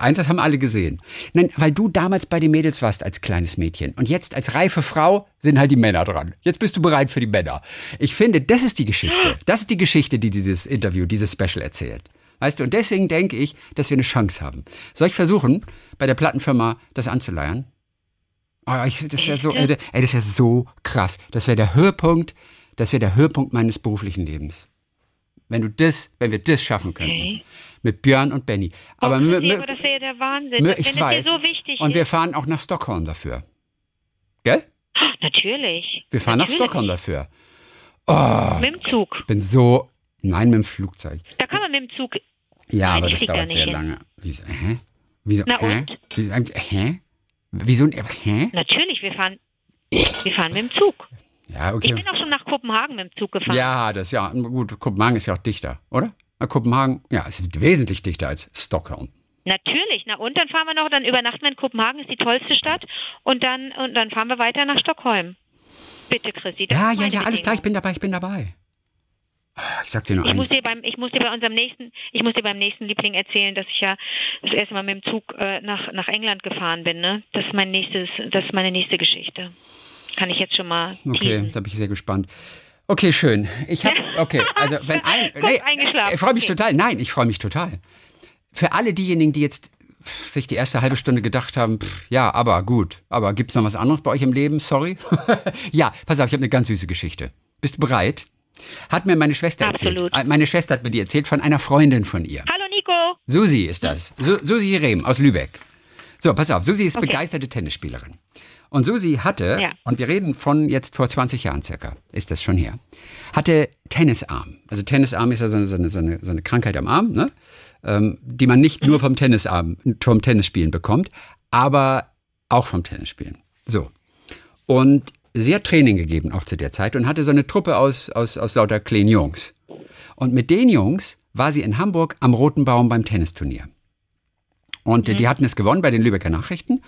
Eins, das haben alle gesehen. Nein, weil du damals bei den Mädels warst als kleines Mädchen. Und jetzt als reife Frau sind halt die Männer dran. Jetzt bist du bereit für die Männer. Ich finde, das ist die Geschichte. Das ist die Geschichte, die dieses Interview, dieses Special erzählt. Weißt du, und deswegen denke ich, dass wir eine Chance haben. Soll ich versuchen, bei der Plattenfirma das anzuleiern? Oh, ich, das wäre so, ey, das wäre so krass. Das wäre der Höhepunkt, das wäre der Höhepunkt meines beruflichen Lebens. Wenn du das, wenn wir das schaffen könnten. Okay. Mit Björn und Benny. Aber, oh, mö- aber das wäre ja der Wahnsinn. Wenn ich weiß. so wichtig und wir ist. fahren auch nach Stockholm dafür. Gell? Natürlich. Wir fahren nach Natürlich. Stockholm dafür. Mit dem Zug. Bin so, nein, mit dem Flugzeug. Da kann man mit dem Zug. Ja, Nein, aber ich das da dauert nicht sehr hin. lange. Wieso, hä? Wieso, Na hä? und? Wieso, hä? Wieso, hä? Natürlich, wir fahren. Wir fahren mit dem Zug. Ja, Ich okay. bin auch schon nach Kopenhagen mit dem Zug gefahren. Ja, das ja, gut, Kopenhagen ist ja auch dichter, oder? Na, Kopenhagen, ja, ist wesentlich dichter als Stockholm. Natürlich. Na und dann fahren wir noch, dann übernachten wir in Kopenhagen, ist die tollste Stadt. Und dann, und dann fahren wir weiter nach Stockholm. Bitte, Chrissy. Ja, ja, ja, alles klar, ich bin dabei, ich bin dabei. Ich sag dir nur Ich muss eins. dir beim, ich muss dir bei unserem nächsten, ich muss dir beim nächsten Liebling erzählen, dass ich ja das erste Mal mit dem Zug äh, nach, nach England gefahren bin. Ne? Das ist mein nächstes, das ist meine nächste Geschichte. Kann ich jetzt schon mal Okay, teasen. da bin ich sehr gespannt. Okay, schön. Ich habe, okay, also wenn ein, eingeschlafen. ich freue mich Okay. total. Nein, ich freue mich total. Für alle diejenigen, die jetzt sich die erste halbe Stunde gedacht haben, pff, ja, aber gut, aber gibt's noch was anderes bei euch im Leben? Sorry. ja, pass auf, ich habe eine ganz süße Geschichte. Bist du bereit? Hat mir meine Schwester Absolut. erzählt. Äh, Meine Schwester hat mir die erzählt von einer Freundin von ihr. Hallo Nico. Susi ist das. Su Susi Rehm aus Lübeck. So, pass auf. Susi ist Okay. begeisterte Tennisspielerin. Und Susi hatte, Ja. und wir reden von jetzt vor 20 Jahren circa, ist das schon her, hatte Tennisarm. Also Tennisarm ist ja so eine, so eine, so eine, Krankheit am Arm, ne? ähm, die man nicht nur vom Tennisarm, vom Tennisspielen bekommt, aber auch vom Tennisspielen. So. Und sie hat Training gegeben auch zu der Zeit und hatte so eine Truppe aus, aus, aus lauter kleinen Jungs. Und mit den Jungs war sie in Hamburg am Roten Baum beim Tennisturnier. Und äh, die hatten es gewonnen bei den Lübecker Nachrichten.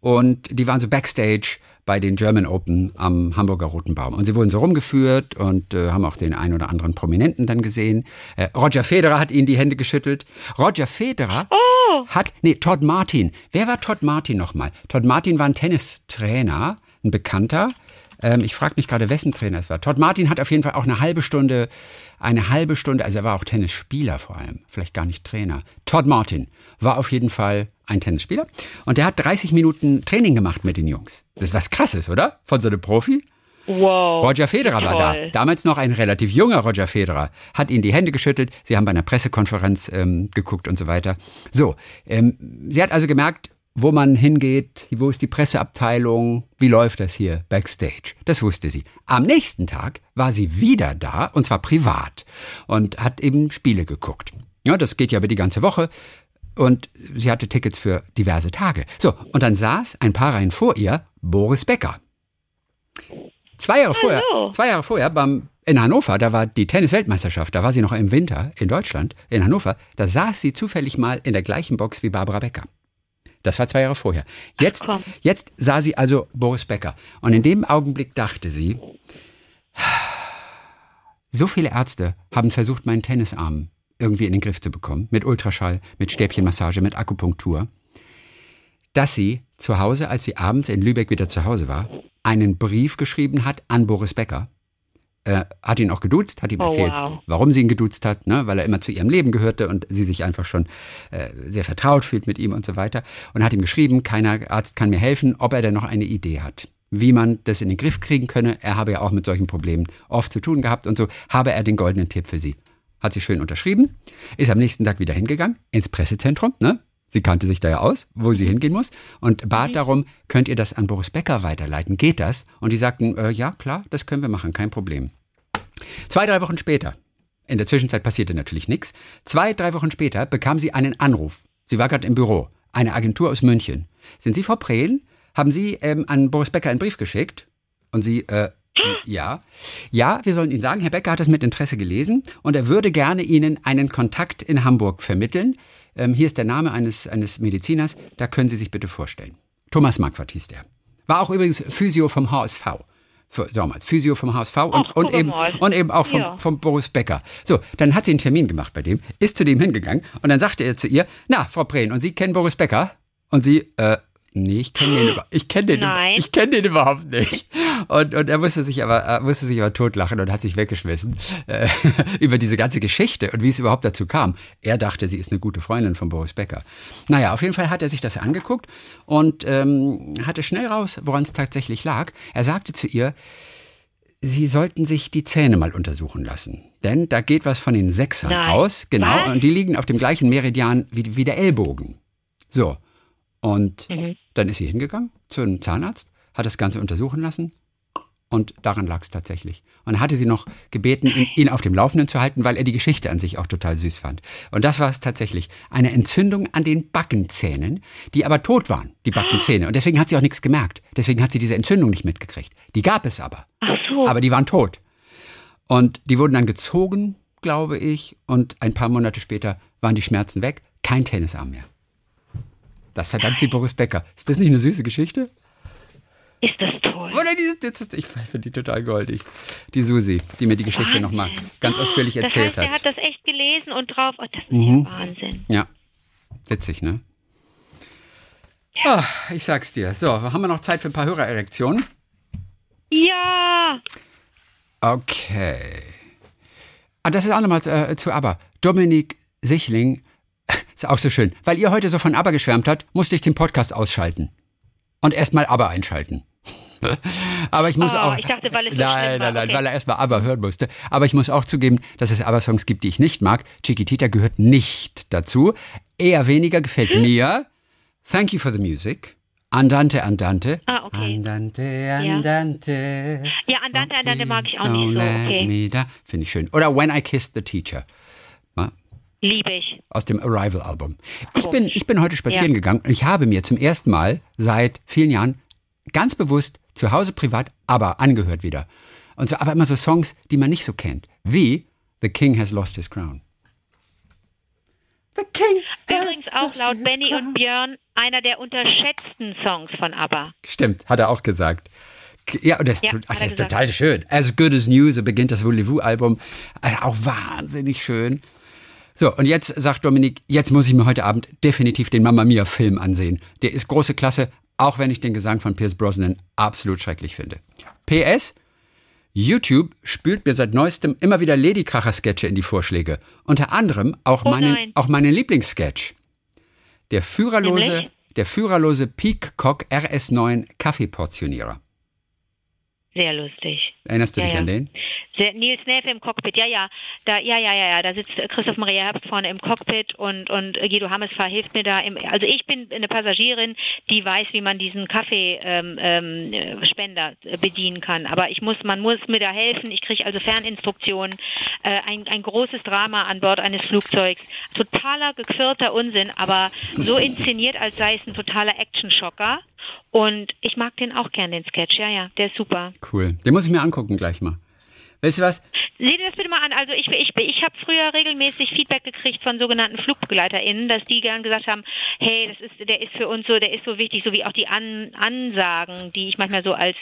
Und die waren so backstage bei den German Open am Hamburger Roten Baum. Und sie wurden so rumgeführt und äh, haben auch den einen oder anderen Prominenten dann gesehen. Äh, Roger Federer hat ihnen die Hände geschüttelt. Roger Federer hat, nee, Todd Martin. Wer war Todd Martin nochmal? Todd Martin war ein Tennistrainer, ein Bekannter. Ähm, ich frage mich gerade, wessen Trainer es war. Todd Martin hat auf jeden Fall auch eine halbe Stunde, eine halbe Stunde, also er war auch Tennisspieler vor allem, vielleicht gar nicht Trainer. Todd Martin war auf jeden Fall ein Tennisspieler und der hat 30 Minuten Training gemacht mit den Jungs. Das ist was Krasses, oder? Von so einem Profi. Wow. Roger Federer war da. Toll. Damals noch ein relativ junger Roger Federer. Hat ihnen die Hände geschüttelt. Sie haben bei einer Pressekonferenz ähm, geguckt und so weiter. So, ähm, sie hat also gemerkt, wo man hingeht, wo ist die Presseabteilung, wie läuft das hier backstage. Das wusste sie. Am nächsten Tag war sie wieder da, und zwar privat, und hat eben Spiele geguckt. Ja, das geht ja über die ganze Woche. Und sie hatte Tickets für diverse Tage. So, und dann saß ein paar Reihen vor ihr Boris Becker. Zwei Jahre vorher, zwei Jahre vorher beim, in Hannover, da war die Tennis-Weltmeisterschaft, da war sie noch im Winter in Deutschland, in Hannover, da saß sie zufällig mal in der gleichen Box wie Barbara Becker. Das war zwei Jahre vorher. Jetzt, jetzt sah sie also Boris Becker. Und in dem Augenblick dachte sie, so viele Ärzte haben versucht, meinen Tennisarm irgendwie in den Griff zu bekommen. Mit Ultraschall, mit Stäbchenmassage, mit Akupunktur. Dass sie zu Hause, als sie abends in Lübeck wieder zu Hause war, einen Brief geschrieben hat an Boris Becker. Äh, hat ihn auch geduzt, hat ihm Oh, erzählt, wow. warum sie ihn geduzt hat, ne? weil er immer zu ihrem Leben gehörte und sie sich einfach schon äh, sehr vertraut fühlt mit ihm und so weiter. Und hat ihm geschrieben, keiner Arzt kann mir helfen, ob er denn noch eine Idee hat, wie man das in den Griff kriegen könne. Er habe ja auch mit solchen Problemen oft zu tun gehabt und so habe er den goldenen Tipp für sie. Hat sie schön unterschrieben, ist am nächsten Tag wieder hingegangen ins Pressezentrum, ne? Sie kannte sich da ja aus, wo sie hingehen muss und bat darum, könnt ihr das an Boris Becker weiterleiten? Geht das? Und die sagten, äh, ja klar, das können wir machen, kein Problem. Zwei, drei Wochen später, in der Zwischenzeit passierte natürlich nichts, zwei, drei Wochen später bekam sie einen Anruf. Sie war gerade im Büro, eine Agentur aus München. Sind Sie Frau Prehn? Haben Sie ähm, an Boris Becker einen Brief geschickt? Und sie, äh, ja. Ja, wir sollen Ihnen sagen, Herr Becker hat es mit Interesse gelesen und er würde gerne Ihnen einen Kontakt in Hamburg vermitteln. Ähm, hier ist der Name eines, eines Mediziners, da können Sie sich bitte vorstellen. Thomas Marquardt hieß der. War auch übrigens Physio vom HSV. Für, damals Physio vom HSV und, Ach, und, eben, und eben auch vom, Ja. vom Boris Becker. So, dann hat sie einen Termin gemacht bei dem, ist zu dem hingegangen und dann sagte er zu ihr, na, Frau Prehn, und Sie kennen Boris Becker? Und sie, äh, nee, ich kenne den, über- ich kenne den, Nein. ich kenne den überhaupt nicht. Und, und er musste sich aber, er musste sich aber totlachen und hat sich weggeschmissen äh, über diese ganze Geschichte und wie es überhaupt dazu kam. Er dachte, sie ist eine gute Freundin von Boris Becker. Naja, auf jeden Fall hat er sich das angeguckt und ähm, hatte schnell raus, woran es tatsächlich lag. Er sagte zu ihr, Sie sollten sich die Zähne mal untersuchen lassen. Denn da geht was von den Sechsern Nein. raus. Genau. Was? Und die liegen auf dem gleichen Meridian wie, wie der Ellbogen. So. Und Mhm. dann ist sie hingegangen zu einem Zahnarzt, hat das Ganze untersuchen lassen. Und daran lag es tatsächlich. Und hatte sie noch gebeten, ihn, ihn auf dem Laufenden zu halten, weil er die Geschichte an sich auch total süß fand. Und das war es tatsächlich. Eine Entzündung an den Backenzähnen, die aber tot waren, die Backenzähne. Und deswegen hat sie auch nichts gemerkt. Deswegen hat sie diese Entzündung nicht mitgekriegt. Die gab es aber. Ach so. Aber die waren tot. Und die wurden dann gezogen, glaube ich. Und ein paar Monate später waren die Schmerzen weg. Kein Tennisarm mehr. Das verdankt sie Boris Becker. Ist das nicht eine süße Geschichte? Ist das toll. Oder die, das, ich finde die total goldig. Die Susi, die mir die Geschichte nochmal ganz ausführlich Das erzählt heißt, er hat. hat das echt gelesen und drauf. Oh, das ist Mhm. ja Wahnsinn. Ja, witzig, ne? Ah, ich sag's dir. So, haben wir noch Zeit für ein paar Hörererektionen? Ja. Okay. Ah, das ist auch nochmal äh, zu ABBA. Dominik Sichling, ist auch so schön. Weil ihr heute so von ABBA geschwärmt habt, musste ich den Podcast ausschalten. Und erstmal ABBA einschalten. Aber ich muss Oh, auch. ich dachte, weil es so nein, war. nein, nein, Okay. weil er erstmal ABBA hören musste. Aber ich muss auch zugeben, dass es ABBA-Songs gibt, die ich nicht mag. Chiquitita gehört nicht dazu. Eher weniger gefällt Hm? mir. Thank you for the music. Andante, Andante. Ah, okay. Andante, Andante. Ja, Andante, Andante mag ich auch nicht so. Okay. Finde ich schön. Oder When I Kissed the Teacher. Na, Liebe ich. Aus dem Arrival-Album. Ich bin, ich bin heute spazieren Ja. gegangen und ich habe mir zum ersten Mal seit vielen Jahren ganz bewusst zu Hause privat aber angehört wieder. Und so, aber immer so Songs, die man nicht so kennt. Wie The King Has Lost His Crown. The King Übrigens auch lost laut his Benny crown. und Björn einer der unterschätzten Songs von ABBA. Stimmt, hat er auch gesagt. Ja, und der ist, Ja, ach, der ist gesagt. total schön. As Good as New, so beginnt das Voulez-Vous-Album. Also auch wahnsinnig schön. So, und jetzt sagt Dominik, jetzt muss ich mir heute Abend definitiv den Mamma Mia-Film ansehen. Der ist große Klasse, auch wenn ich den Gesang von Pierce Brosnan absolut schrecklich finde. PS, YouTube spült mir seit neuestem immer wieder Ladykracher-Sketche in die Vorschläge. Unter anderem auch, Oh meinen, auch meinen Lieblingssketch. Der führerlose, Nämlich? der führerlose Peacock RS9 Kaffeeportionierer. Sehr lustig. Erinnerst du Ja, dich ja. an den? Der Nils Näfe im Cockpit, ja, ja, da, ja, ja, ja, ja, da sitzt Christoph Maria Herbst vorne im Cockpit und, und Guido Hammesfahr hilft mir da. Im, also ich bin eine Passagierin, die weiß, wie man diesen Kaffeespender ähm, äh, Spender, äh, bedienen kann. Aber ich muss, man muss mir da helfen. Ich kriege also Ferninstruktionen. Äh, ein, ein großes Drama an Bord eines Flugzeugs. Totaler gequirlter Unsinn, aber so inszeniert, als sei es ein totaler Action-Schocker. Und ich mag den auch gern, den Sketch. Ja, ja, der ist super. Cool. Den muss ich mir angucken gleich mal. Weißt du was? Sieh dir das bitte mal an. Also ich, ich, ich habe früher regelmäßig Feedback gekriegt von sogenannten FlugbegleiterInnen, dass die gern gesagt haben, hey, das ist, der ist für uns so, der ist so wichtig, so wie auch die an, Ansagen, die ich manchmal so als,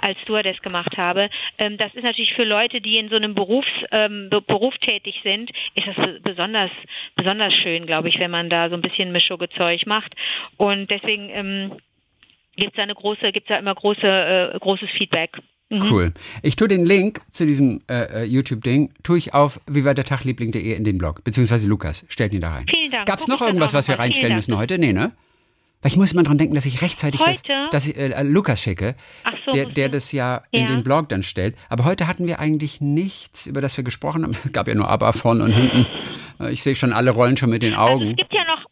als Stewardess gemacht habe. Ähm, das ist natürlich für Leute, die in so einem Berufs, ähm, Be- Beruf tätig sind, ist das be- besonders, besonders schön, glaube ich, wenn man da so ein bisschen Mischuggezeug macht. Und deswegen ähm, gibt es eine große, gibt's da immer große, äh, großes Feedback. Mhm. Cool. Ich tue den Link zu diesem äh, äh, YouTube-Ding, tue ich auf wieweitertagliebling.de in den Blog, beziehungsweise Lukas, stellt ihn da rein. Vielen Dank. Gab es noch irgendwas, was wir reinstellen müssen heute? Nee, ne? Weil ich muss immer dran denken, dass ich rechtzeitig das, Heute? dass ich, äh, Lukas schicke, so, der, der das ja in Ja. den Blog dann stellt. Aber heute hatten wir eigentlich nichts, über das wir gesprochen haben. Es gab ja nur aber vorn und hinten. Äh, Ich sehe schon alle Rollen schon mit den Also Augen. es gibt ja noch,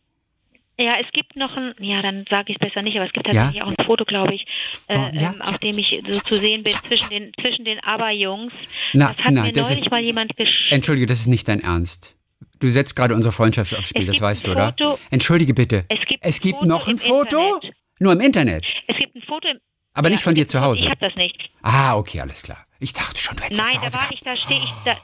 ja, es gibt noch ein, ja, dann sage ich es besser nicht, aber es gibt Ja? tatsächlich auch ein Foto, glaube ich, äh, ja, ähm, auf ja, dem ich so zu sehen bin zwischen den zwischen den Aber-Jungs. Na, das hat na, mir das neulich ist- mal jemand geschickt. Entschuldige, das ist nicht dein Ernst. Du setzt gerade unsere Freundschaft aufs Spiel, Es das weißt ein du, oder? Foto- Entschuldige bitte. Es gibt ein gibt Foto noch ein Foto? Internet. Nur im Internet. Es gibt ein Foto, im, Aber ja, nicht von es dir zu ein Hause. Ich habe das nicht. Ah, okay, alles klar. Ich dachte schon, du hättest Nein, das zu da Hause war gehabt. ich, da stehe ich, da,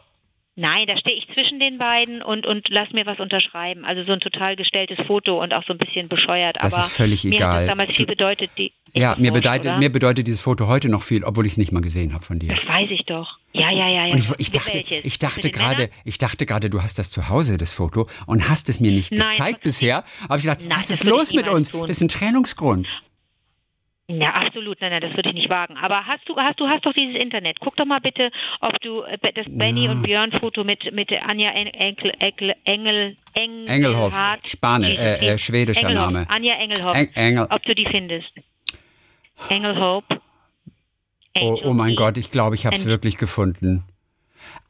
nein, da stehe ich zwischen den beiden und, und lass mir was unterschreiben. Also so ein total gestelltes Foto und auch so ein bisschen bescheuert. Das aber ist völlig mir egal. Hat das damals viel bedeutet. Die, Ja, mir wurscht, bedeutet, oder? mir bedeutet dieses Foto heute noch viel, obwohl ich es nicht mal gesehen habe von dir. Das weiß ich doch. Ja, ja, ja, ja. Und ich, ich dachte, ich dachte gerade, ich dachte gerade, du hast das zu Hause, das Foto, und hast es mir nicht Nein, gezeigt bisher. Aber ich dachte, Nein, was ist los mit uns? tun. Das ist ein Trennungsgrund. Ja, absolut. Nein, nein, das würde ich nicht wagen. Aber hast du, hast du hast doch dieses Internet. Guck doch mal bitte, ob du äh, das Benny und Björn Foto mit mit Anja En- Enkel, Engel Engel Engelhoff, Spanier, Jesus, äh, äh, schwedischer Engelhoff, Name. Anja Engelhoff. Eng, Engel. ob du die findest. Engelhope. Oh, oh mein. Gott, ich glaube, ich habe es wirklich gefunden.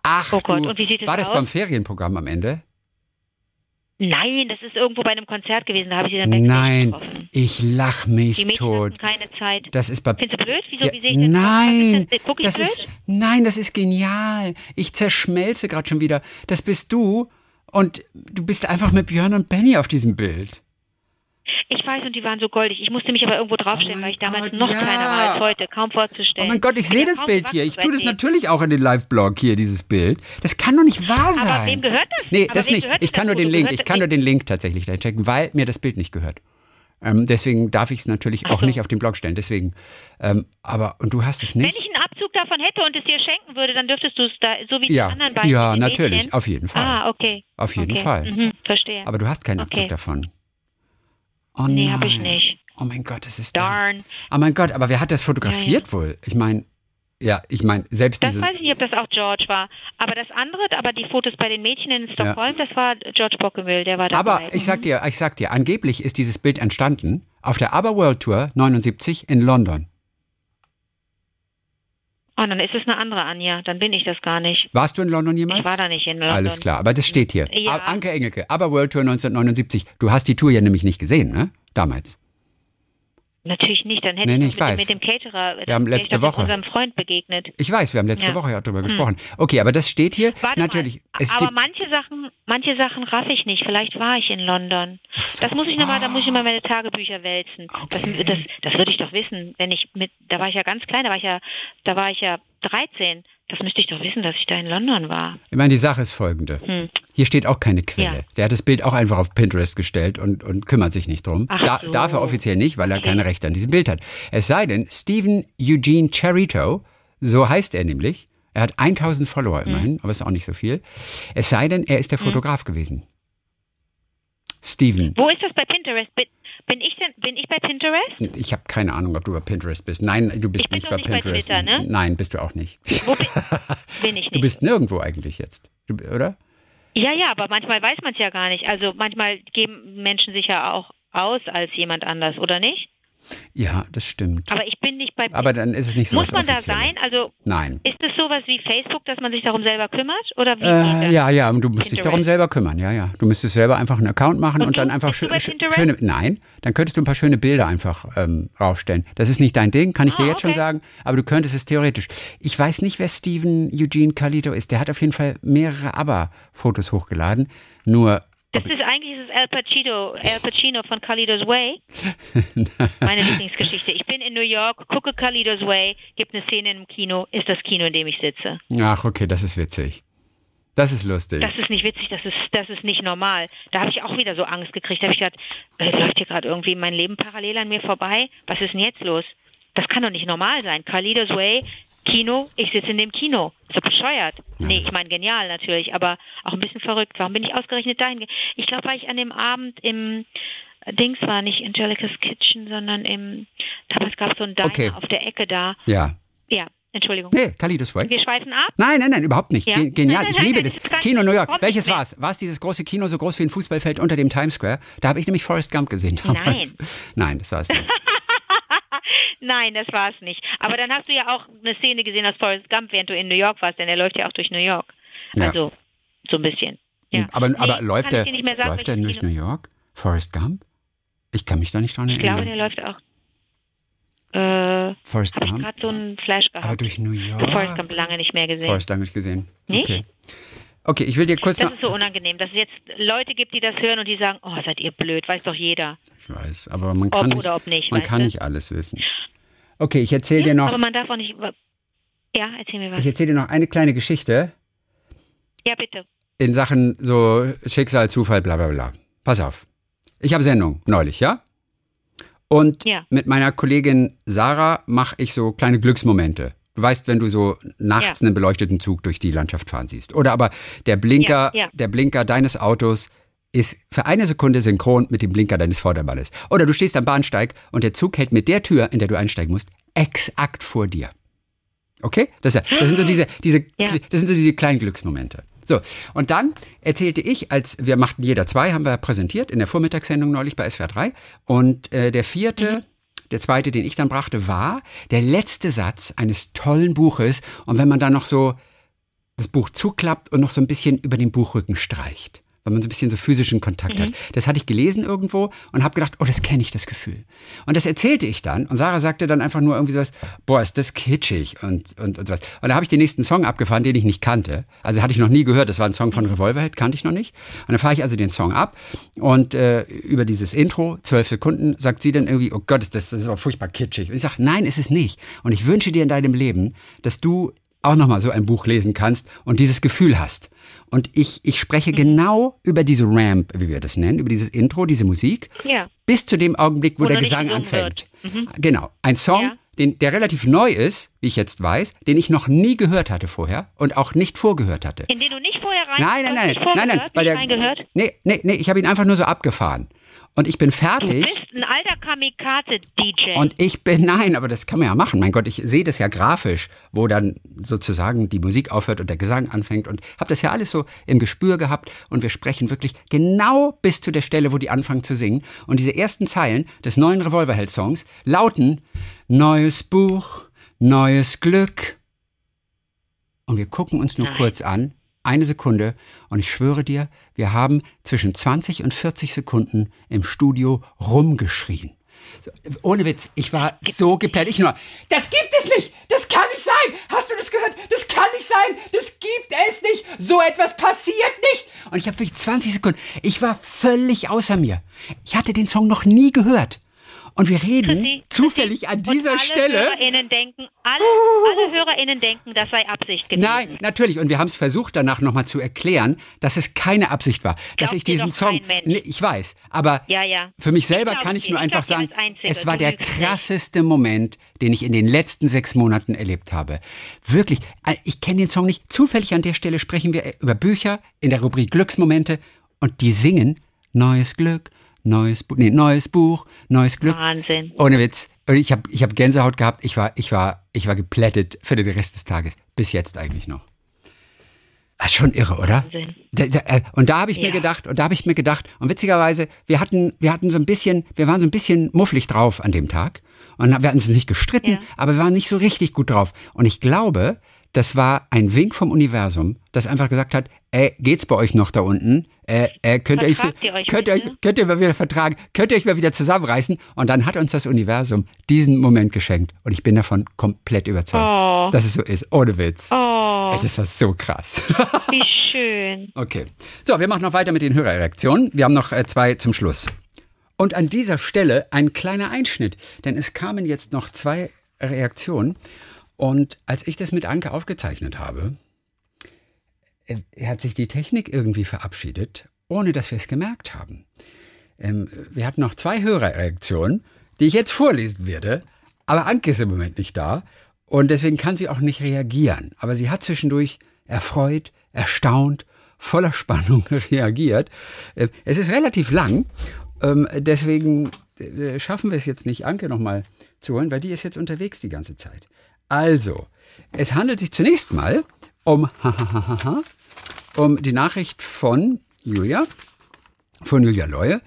Ach, Oh Gott, du, und wie sieht es war das aus? beim Ferienprogramm am Ende? Nein, das ist irgendwo bei einem Konzert gewesen. Da habe ich sie dann Nein, ich lach mich Die Mädchen tot. keine Zeit. Das ist bei Findest du blöd? Wieso? Ja, Wie sehe ich nein, das? Guck ich das blöd? ist nein, das ist genial. Ich zerschmelze gerade schon wieder. Das bist du und du bist einfach mit Björn und Benny auf diesem Bild. Ich weiß, und die waren so goldig. Ich musste mich aber irgendwo draufstellen, Oh weil ich damals Gott, noch ja. kleiner war als heute. Kaum Oh vorzustellen. mein Gott, ich sehe das Bild hier. Ich tue das natürlich auch in den Live-Blog hier, dieses Bild. Das kann doch nicht wahr sein. Aber wem gehört das? Nee, Aber das nicht. Ich kann nur den? Link, ich kann nur den Link tatsächlich da checken, weil mir das Bild nicht gehört. Ähm, deswegen darf ich es natürlich Ach auch nicht auf den Blog stellen. Deswegen, ähm, aber und du hast es Wenn nicht? ich einen Abzug davon hätte und es dir schenken würde, dann dürftest du es da, so wie Ja, die anderen beiden. ja, natürlich, Mädchen. auf jeden Fall. Ah, okay. Auf jeden okay. Fall. Mhm, verstehe. Aber du hast keinen Abzug Okay. davon. Oh nee, habe ich nicht. Oh mein Gott, das ist da. Darn. Oh mein Gott, aber wer hat das fotografiert wohl? Ich meine, ja, ich meine, selbst Das weiß ich nicht, ob das auch George war. Aber das andere, aber die Fotos bei den Mädchen in Stockholm, das war George Bockewill, der war dabei. Aber ich sag dir, ich sag dir, angeblich ist dieses Bild entstanden auf der Aber World Tour 79 in London. Oh, dann ist es eine andere Anja. Dann bin ich das gar nicht. Warst du in London jemals? Ich war da nicht in London. Alles klar, aber das steht hier. Ja. Anke Engelke, Aber World Tour 1979. Du hast die Tour ja nämlich nicht gesehen, ne? Damals. Natürlich nicht. Dann hätte Nee, ich nee, doch ich mit, dem- mit dem Caterer Wir haben ich letzte Woche. unserem Freund begegnet. Ich weiß, wir haben letzte Ja. Woche ja darüber gesprochen. Okay, aber das steht hier. Warte Natürlich. Aber manche Sachen, manche Sachen raff ich nicht. Vielleicht war ich in London. so. Das muss ich nochmal, da muss ich mal meine Tagebücher wälzen. Das, das, das würde ich doch wissen, wenn ich mit, da war ich ja ganz klein, da war ich ja, da war ich ja 13. Das müsste ich doch wissen, dass ich da in London war. ich meine, die Sache ist folgende. Hm. Hier steht auch keine Quelle. Ja. Der hat das Bild auch einfach auf Pinterest gestellt und, und kümmert sich nicht drum. Da, so. Darf er offiziell nicht, weil er Okay. keine Rechte an diesem Bild hat. Es sei denn, Stephen Eugene Charito, so heißt er nämlich, er hat 1000 Follower Hm. immerhin, aber ist auch nicht so viel. Es sei denn, er ist der Fotograf gewesen. Stephen. Wo ist das bei Pinterest? Bin, bin ich denn, bin ich bei Pinterest? Ich habe keine Ahnung, ob du bei Pinterest bist. Nein, du bist Ich bin nicht doch bei nicht bei Pinterest. Twitter, ne? Nein, bist du auch nicht. Wo bin, bin ich nicht? Du bist nirgendwo eigentlich jetzt, du, oder? Ja, ja, aber manchmal weiß man es ja gar nicht. Also manchmal geben Menschen sich ja auch aus als jemand anders, oder nicht? Ja, das stimmt. Aber ich bin nicht bei. Aber dann ist es nicht so Muss man da sein? Also Nein. ist es sowas wie Facebook, dass man sich darum selber kümmert? Oder wie? Äh, ja, ja, und du musst dich Pinterest. darum selber kümmern, ja, ja. Du müsstest selber einfach einen Account machen und, Und dann einfach schö Pinterest? schöne, nein, dann könntest du ein paar schöne Bilder einfach ähm, raufstellen. Das ist nicht dein Ding, kann ich dir Ah, jetzt schon okay. sagen, aber du könntest es theoretisch. Ich weiß nicht, wer Steven Eugene Calido ist. Der hat auf jeden Fall mehrere ABBA-Fotos hochgeladen. Nur, Das ist eigentlich es Al Pacino, Al Pacino von Kalidos Way. Meine Lieblingsgeschichte. Ich bin in New York, gucke Kalidos Way, gibt eine Szene im Kino, ist das Kino, in dem ich sitze. ach, okay, das ist witzig. Das ist lustig. Das ist nicht witzig, das ist, das ist nicht normal. Da habe ich auch wieder so Angst gekriegt. Da habe ich gedacht, äh, läuft hier gerade irgendwie mein Leben parallel an mir vorbei? Was ist denn jetzt los? Das kann doch nicht normal sein. Kalidos Way, Kino, ich sitze in dem Kino. So bescheuert. Nee, ich meine genial natürlich, aber auch ein bisschen verrückt. Warum bin ich ausgerechnet dahin? Ich glaube, weil ich an dem Abend im äh, Dings war, nicht Angelica's Kitchen, sondern im, damals gab es so ein Diner Okay. auf der Ecke da. ja. Ja, Entschuldigung. Nee, Kalidos Way. Wir schweifen ab. Nein, nein, nein, überhaupt nicht. Ja? Ge- Genial, Nein, ich nein, liebe nein, das. Kino New York. Welches mehr. war's? War es dieses große Kino, so groß wie ein Fußballfeld unter dem Times Square? Da habe ich nämlich Forrest Gump gesehen. Damals. Nein, das war es nicht. Nein, das war es nicht. Aber dann hast du ja auch eine Szene gesehen aus Forrest Gump, während du in New York warst, denn er läuft ja auch durch New York. Ja. Also, so ein bisschen. Ja. Aber, Nee, aber läuft ich er nicht sagen, läuft er durch New York? Forrest Gump? Ich kann mich da nicht dran Ich glaube, erinnern. der läuft auch. Äh, Forrest habe ich Gump? gerade so einen Flash Aber gehabt. durch New Ich habe Forrest York? Gump lange nicht mehr gesehen. Forrest lange nicht gesehen. Nicht? Okay. Okay, ich will dir kurz Das ist so unangenehm, dass es jetzt Leute gibt, die das hören und die sagen, oh, seid ihr blöd, weiß doch jeder. Ich weiß, aber man kann, nicht, ob nicht, man weißt kann du? nicht alles wissen. Okay, ich erzähle dir Ja, noch. aber man darf auch nicht. Ja, erzähl mir was. Ich erzähle dir noch eine kleine Geschichte Ja, bitte. in Sachen so Schicksal, Zufall, bla bla bla. Pass auf. Ich habe Sendung neulich, ja? Und Ja. mit meiner Kollegin Sarah mache ich so kleine Glücksmomente. Du weißt, wenn du so nachts Ja. einen beleuchteten Zug durch die Landschaft fahren siehst. Oder aber der Blinker, Ja, ja. der Blinker deines Autos ist für eine Sekunde synchron mit dem Blinker deines Vorderballes. Oder du stehst am Bahnsteig und der Zug hält mit der Tür, in der du einsteigen musst, exakt vor dir. Okay? Das, das sind so diese, diese, das sind so diese kleinen Glücksmomente. So, und dann erzählte ich, als wir machten jeder zwei, haben wir präsentiert in der Vormittagssendung neulich bei SWR 3. Und äh, der vierte, der zweite, den ich dann brachte, war der letzte Satz eines tollen Buches. Und wenn man dann noch so das Buch zuklappt und noch so ein bisschen über den Buchrücken streicht, weil man so ein bisschen so physischen Kontakt hat. Das hatte ich gelesen irgendwo und habe gedacht, oh, das kenne ich, das Gefühl. Und das erzählte ich dann und Sarah sagte dann einfach nur irgendwie sowas, boah, ist das kitschig und, und, und sowas. Und da habe ich den nächsten Song abgefahren, den ich nicht kannte. Also hatte ich noch nie gehört, das war ein Song von Revolverheld, kannte ich noch nicht. Und dann fahre ich also den Song ab und äh, über dieses Intro, zwölf Sekunden, sagt sie dann irgendwie, oh Gott, ist das, das ist auch furchtbar kitschig. Und ich sage, nein, ist es nicht. Und ich wünsche dir in deinem Leben, dass du auch nochmal so ein Buch lesen kannst und dieses Gefühl hast. Und ich, ich spreche Mhm. genau über diese Ramp, wie wir das nennen, über dieses Intro, diese Musik, Ja. bis zu dem Augenblick, wo, Wo der Gesang anfängt. Mhm. Genau. Ein Song, Ja. den, der relativ neu ist, wie ich jetzt weiß, den ich noch nie gehört hatte vorher und auch nicht vorgehört hatte. In den du nicht vorher rein Nein, nein, nein, nein, nein, weil der, nee, nee, nee, ich habe ihn einfach nur so abgefahren. Und ich bin Du fertig. bist ein alter Kamikaze-DJ. Und ich bin, nein, aber das kann man ja machen. Mein Gott, ich sehe das ja grafisch, wo dann sozusagen die Musik aufhört und der Gesang anfängt und habe das ja alles so im Gespür gehabt und wir sprechen wirklich genau bis zu der Stelle, wo die anfangen zu singen. Und diese ersten Zeilen des neuen Revolverheld-Songs lauten Neues Buch, neues Glück. Und wir gucken uns nur Nein. kurz an, eine Sekunde, und ich schwöre dir, wir haben zwischen 20 und 40 Sekunden im Studio rumgeschrien. So, Ohne Witz, ich war so geplätt. Ich nur, das gibt es nicht! Das kann nicht sein! Hast du das gehört? Das kann nicht sein! Das gibt es nicht! So etwas passiert nicht! Und ich habe wirklich 20 Sekunden. Ich war völlig außer mir. Ich hatte den Song noch nie gehört. Und wir reden Chrissy, zufällig an Und dieser alle Stelle. HörerInnen denken, alle, alle HörerInnen denken, das sei Absicht gewesen. Nein, natürlich. Und wir haben es versucht, danach nochmal zu erklären, dass es keine Absicht war. Dass Glaubt ich dir diesen Song. Nee, ich weiß. Aber Ja, ja. für mich selber kann ich nur Ich einfach sagen, es war der krasseste Moment, den ich in den letzten sechs Monaten erlebt habe. Wirklich. äh, Ich kenne den Song nicht. Zufällig an der Stelle sprechen wir über Bücher in der Rubrik Glücksmomente und die singen Neues Glück, neues Buch, nee, neues Buch, neues Glück. Wahnsinn. Ohne Witz. Ich habe ich hab Gänsehaut gehabt. Ich war, ich, war, ich war geplättet für den Rest des Tages. Bis jetzt eigentlich noch. Das ist schon irre, oder? Wahnsinn. Da, da, äh, und da habe ich mir Ja. gedacht, und da habe ich mir gedacht, und witzigerweise, wir hatten, wir hatten so ein bisschen, wir waren so ein bisschen mufflig drauf an dem Tag. Und wir hatten uns nicht gestritten, Ja. aber wir waren nicht so richtig gut drauf. Und ich glaube, das war ein Wink vom Universum, das einfach gesagt hat, äh, geht's bei euch noch da unten? Äh, äh, könnt ihr euch, ihr euch könnt ihr euch, wieder? könnt ihr mal wieder vertragen? Könnt ihr euch mal wieder zusammenreißen? Und dann hat uns das Universum diesen Moment geschenkt. Und ich bin davon komplett überzeugt, Oh. dass es so ist. Ohne Witz. Oh, Das war so krass. wie schön. Okay. So, wir machen noch weiter mit den Hörererektionen. Wir haben noch äh, zwei zum Schluss. Und an dieser Stelle ein kleiner Einschnitt, denn es kamen jetzt noch zwei Reaktionen. Und als ich das mit Anke aufgezeichnet habe, äh, hat sich die Technik irgendwie verabschiedet, ohne dass wir es gemerkt haben. Ähm, wir hatten noch zwei Hörerreaktionen, die ich jetzt vorlesen werde, aber Anke ist im Moment nicht da und deswegen kann sie auch nicht reagieren. Aber sie hat zwischendurch erfreut, erstaunt, voller Spannung reagiert. Äh, Es ist relativ lang, ähm, deswegen äh, schaffen wir es jetzt nicht, Anke nochmal zu holen, weil die ist jetzt unterwegs die ganze Zeit. Also, es handelt sich zunächst mal um, um die Nachricht von Julia, von Julia Leue.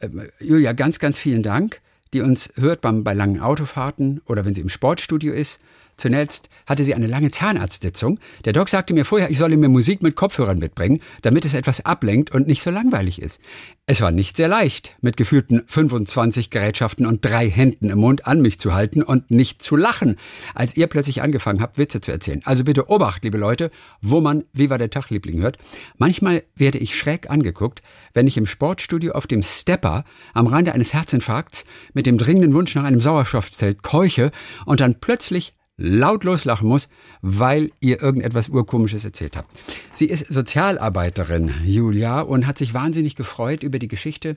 Ähm, Julia, ganz, ganz vielen Dank, die uns hört beim, bei langen Autofahrten oder wenn sie im Sportstudio ist. Zunächst hatte sie eine lange Zahnarztsitzung. Der Doc sagte mir vorher, ich solle mir Musik mit Kopfhörern mitbringen, damit es etwas ablenkt und nicht so langweilig ist. Es war nicht sehr leicht, mit gefühlten 25 Gerätschaften und drei Händen im Mund an mich zu halten und nicht zu lachen, als ihr plötzlich angefangen habt, Witze zu erzählen. Also bitte Obacht, liebe Leute, wo man Wie war der Tag, Liebling hört. Manchmal werde ich schräg angeguckt, wenn ich im Sportstudio auf dem Stepper am Rande eines Herzinfarkts mit dem dringenden Wunsch nach einem Sauerstoffzelt keuche und dann plötzlich laut loslachen muss, weil ihr irgendetwas Urkomisches erzählt habt. Sie ist Sozialarbeiterin, Julia, und hat sich wahnsinnig gefreut über die Geschichte,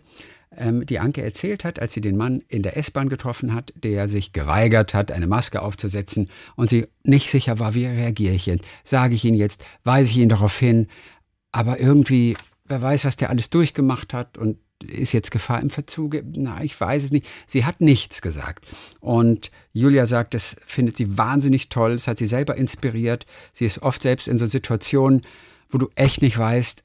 ähm, die Anke erzählt hat, als sie den Mann in der S-Bahn getroffen hat, der sich geweigert hat, eine Maske aufzusetzen und sie nicht sicher war, wie reagiere ich jetzt? Sage ich ihn jetzt? Weise ich ihn darauf hin? Aber irgendwie, wer weiß, was der alles durchgemacht hat und ist jetzt Gefahr im Verzuge? Na, ich weiß es nicht. Sie hat nichts gesagt. Und Julia sagt, das findet sie wahnsinnig toll. Das hat sie selber inspiriert. Sie ist oft selbst in so Situationen, wo du echt nicht weißt,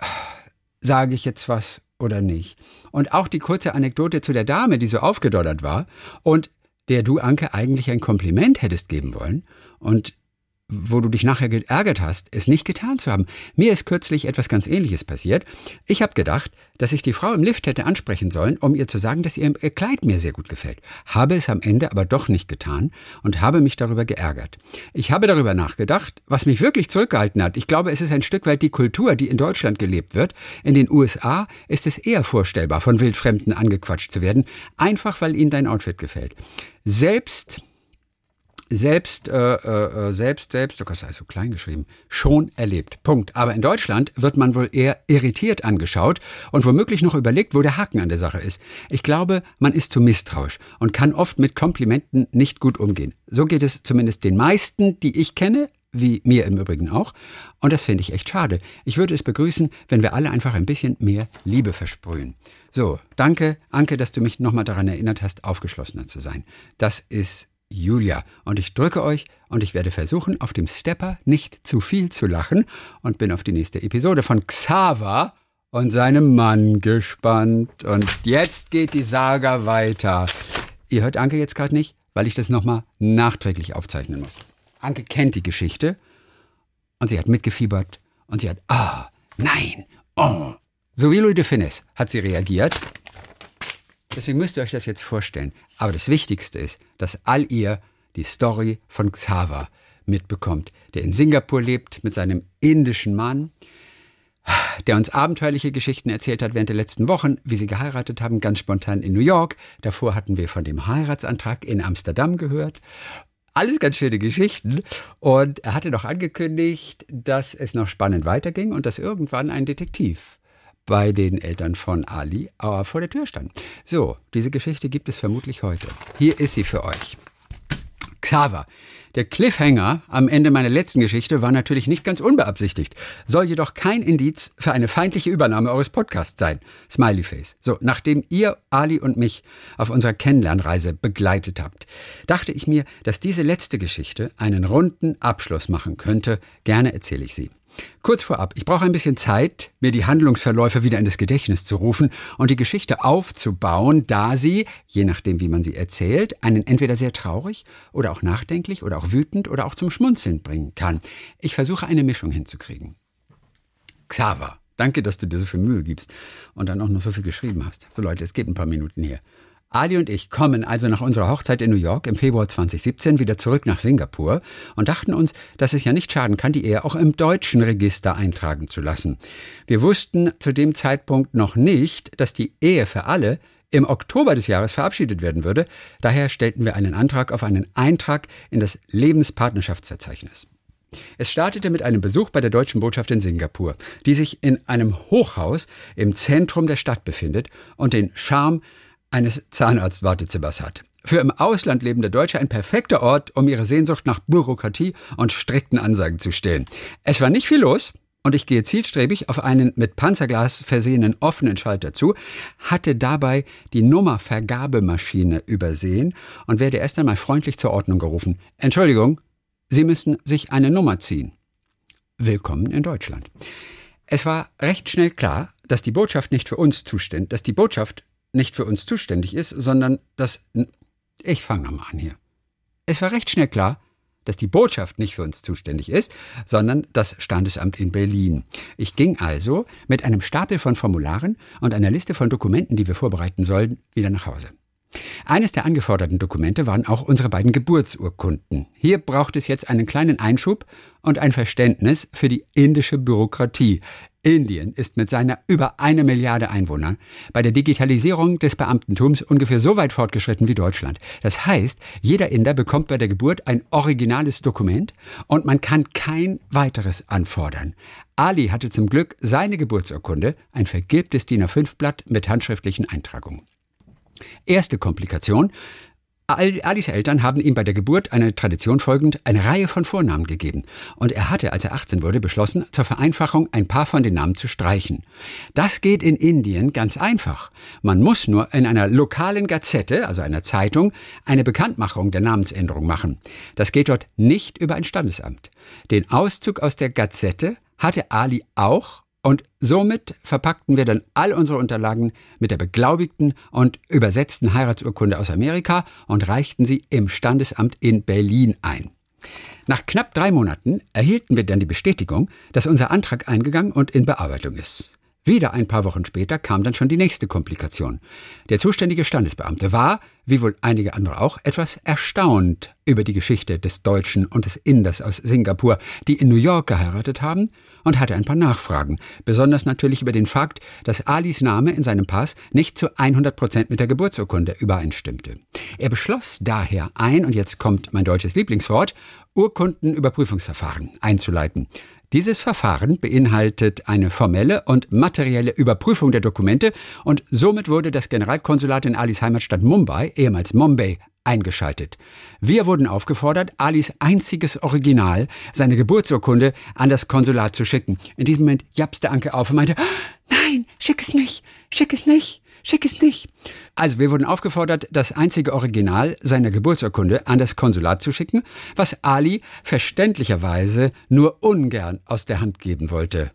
sage ich jetzt was oder nicht. Und auch die kurze Anekdote zu der Dame, die so aufgedonnert war und der du, Anke, eigentlich ein Kompliment hättest geben wollen und wo du dich nachher geärgert hast, es nicht getan zu haben. Mir ist kürzlich etwas ganz Ähnliches passiert. Ich habe gedacht, dass ich die Frau im Lift hätte ansprechen sollen, um ihr zu sagen, dass ihr Kleid mir sehr gut gefällt. Habe es am Ende aber doch nicht getan und habe mich darüber geärgert. Ich habe darüber nachgedacht, was mich wirklich zurückgehalten hat. Ich glaube, es ist ein Stück weit die Kultur, die in Deutschland gelebt wird. In den USA ist es eher vorstellbar, von Wildfremden angequatscht zu werden, einfach weil ihnen dein Outfit gefällt. Selbst selbst, äh, äh, selbst, selbst, oh Gott, ist so klein geschrieben, schon erlebt. Punkt. Aber in Deutschland wird man wohl eher irritiert angeschaut und womöglich noch überlegt, wo der Haken an der Sache ist. Ich glaube, man ist zu misstrauisch und kann oft mit Komplimenten nicht gut umgehen. So geht es zumindest den meisten, die ich kenne, wie mir im Übrigen auch. Und das finde ich echt schade. Ich würde es begrüßen, wenn wir alle einfach ein bisschen mehr Liebe versprühen. So, danke, Anke, dass du mich nochmal daran erinnert hast, aufgeschlossener zu sein. Das ist Julia. Und ich drücke euch und ich werde versuchen, auf dem Stepper nicht zu viel zu lachen und bin auf die nächste Episode von Xaver und seinem Mann gespannt. Und jetzt geht die Saga weiter. Ihr hört Anke jetzt gerade nicht, weil ich das nochmal nachträglich aufzeichnen muss. Anke kennt die Geschichte und sie hat mitgefiebert und sie hat, ah, nein, oh. So wie Louis de Finesse hat sie reagiert. Deswegen müsst ihr euch das jetzt vorstellen. Aber das Wichtigste ist, dass all ihr die Story von Xaver mitbekommt, der in Singapur lebt mit seinem indischen Mann, der uns abenteuerliche Geschichten erzählt hat während der letzten Wochen, wie sie geheiratet haben, ganz spontan in New York. Davor hatten wir von dem Heiratsantrag in Amsterdam gehört. Alles ganz schöne Geschichten. Und er hatte noch angekündigt, dass es noch spannend weiterging und dass irgendwann ein Detektiv bei den Eltern von Ali äh, vor der Tür stand. So, diese Geschichte gibt es vermutlich heute. Hier ist sie für euch. Xaver. Der Cliffhanger am Ende meiner letzten Geschichte war natürlich nicht ganz unbeabsichtigt, soll jedoch kein Indiz für eine feindliche Übernahme eures Podcasts sein. Smiley Face. So, nachdem ihr Ali und mich auf unserer Kennenlernreise begleitet habt, dachte ich mir, dass diese letzte Geschichte einen runden Abschluss machen könnte. Gerne erzähle ich sie. Kurz vorab, ich brauche ein bisschen Zeit, mir die Handlungsverläufe wieder in das Gedächtnis zu rufen und die Geschichte aufzubauen, da sie, je nachdem wie man sie erzählt, einen entweder sehr traurig oder auch nachdenklich oder auch wütend oder auch zum Schmunzeln bringen kann. Ich versuche eine Mischung hinzukriegen. Xaver, danke, dass du dir so viel Mühe gibst und dann auch noch so viel geschrieben hast. So Leute, es geht ein paar Minuten hier. Ali und ich kommen also nach unserer Hochzeit in New York im Februar 2017 wieder zurück nach Singapur und dachten uns, dass es ja nicht schaden kann, die Ehe auch im deutschen Register eintragen zu lassen. Wir wussten zu dem Zeitpunkt noch nicht, dass die Ehe für alle im Oktober des Jahres verabschiedet werden würde. Daher stellten wir einen Antrag auf einen Eintrag in das Lebenspartnerschaftsverzeichnis. Es startete mit einem Besuch bei der deutschen Botschaft in Singapur, die sich in einem Hochhaus im Zentrum der Stadt befindet und den Charme eines Zahnarztwartezimmers hat. Für im Ausland lebende Deutsche ein perfekter Ort, um ihre Sehnsucht nach Bürokratie und strikten Ansagen zu stillen. Es war nicht viel los, und ich gehe zielstrebig auf einen mit Panzerglas versehenen offenen Schalter zu, hatte dabei die Nummervergabemaschine übersehen und werde erst einmal freundlich zur Ordnung gerufen. Entschuldigung, Sie müssen sich eine Nummer ziehen. Willkommen in Deutschland. Es war recht schnell klar, dass die Botschaft nicht für uns zuständig, dass die Botschaft nicht für uns zuständig ist, sondern dass. Ich fange nochmal an hier. Es war recht schnell klar, dass die Botschaft nicht für uns zuständig ist, sondern das Standesamt in Berlin. Ich ging also mit einem Stapel von Formularen und einer Liste von Dokumenten, die wir vorbereiten sollten, wieder nach Hause. Eines der angeforderten Dokumente waren auch unsere beiden Geburtsurkunden. Hier braucht es jetzt einen kleinen Einschub und ein Verständnis für die indische Bürokratie. Indien ist mit seiner über eine Milliarde Einwohner bei der Digitalisierung des Beamtentums ungefähr so weit fortgeschritten wie Deutschland. Das heißt, jeder Inder bekommt bei der Geburt ein originales Dokument und man kann kein weiteres anfordern. Ali hatte zum Glück seine Geburtsurkunde, ein vergilbtes DIN A5-Blatt mit handschriftlichen Eintragungen. Erste Komplikation. Alis Eltern haben ihm bei der Geburt einer Tradition folgend eine Reihe von Vornamen gegeben. Und er hatte, als er 18 wurde, beschlossen, zur Vereinfachung ein paar von den Namen zu streichen. Das geht in Indien ganz einfach. Man muss nur in einer lokalen Gazette, also einer Zeitung, eine Bekanntmachung der Namensänderung machen. Das geht dort nicht über ein Standesamt. Den Auszug aus der Gazette hatte Ali auch und somit verpackten wir dann all unsere Unterlagen mit der beglaubigten und übersetzten Heiratsurkunde aus Amerika und reichten sie im Standesamt in Berlin ein. Nach knapp drei Monaten erhielten wir dann die Bestätigung, dass unser Antrag eingegangen und in Bearbeitung ist. Wieder ein paar Wochen später kam dann schon die nächste Komplikation. Der zuständige Standesbeamte war, wie wohl einige andere auch, etwas erstaunt über die Geschichte des Deutschen und des Inders aus Singapur, die in New York geheiratet haben, und hatte ein paar Nachfragen, besonders natürlich über den Fakt, dass Alis Name in seinem Pass nicht zu 100 Prozent mit der Geburtsurkunde übereinstimmte. Er beschloss daher ein, und jetzt kommt mein deutsches Lieblingswort, Urkundenüberprüfungsverfahren einzuleiten. Dieses Verfahren beinhaltet eine formelle und materielle Überprüfung der Dokumente und somit wurde das Generalkonsulat in Alis Heimatstadt Mumbai, ehemals Mumbai, eingeschaltet. Wir wurden aufgefordert, Alis einziges Original, seine Geburtsurkunde, an das Konsulat zu schicken. In diesem Moment japste Anke auf und meinte, nein, schick es nicht, schick es nicht. Schick es nicht. Also wir wurden aufgefordert, das einzige Original seiner Geburtsurkunde an das Konsulat zu schicken, was Ali verständlicherweise nur ungern aus der Hand geben wollte.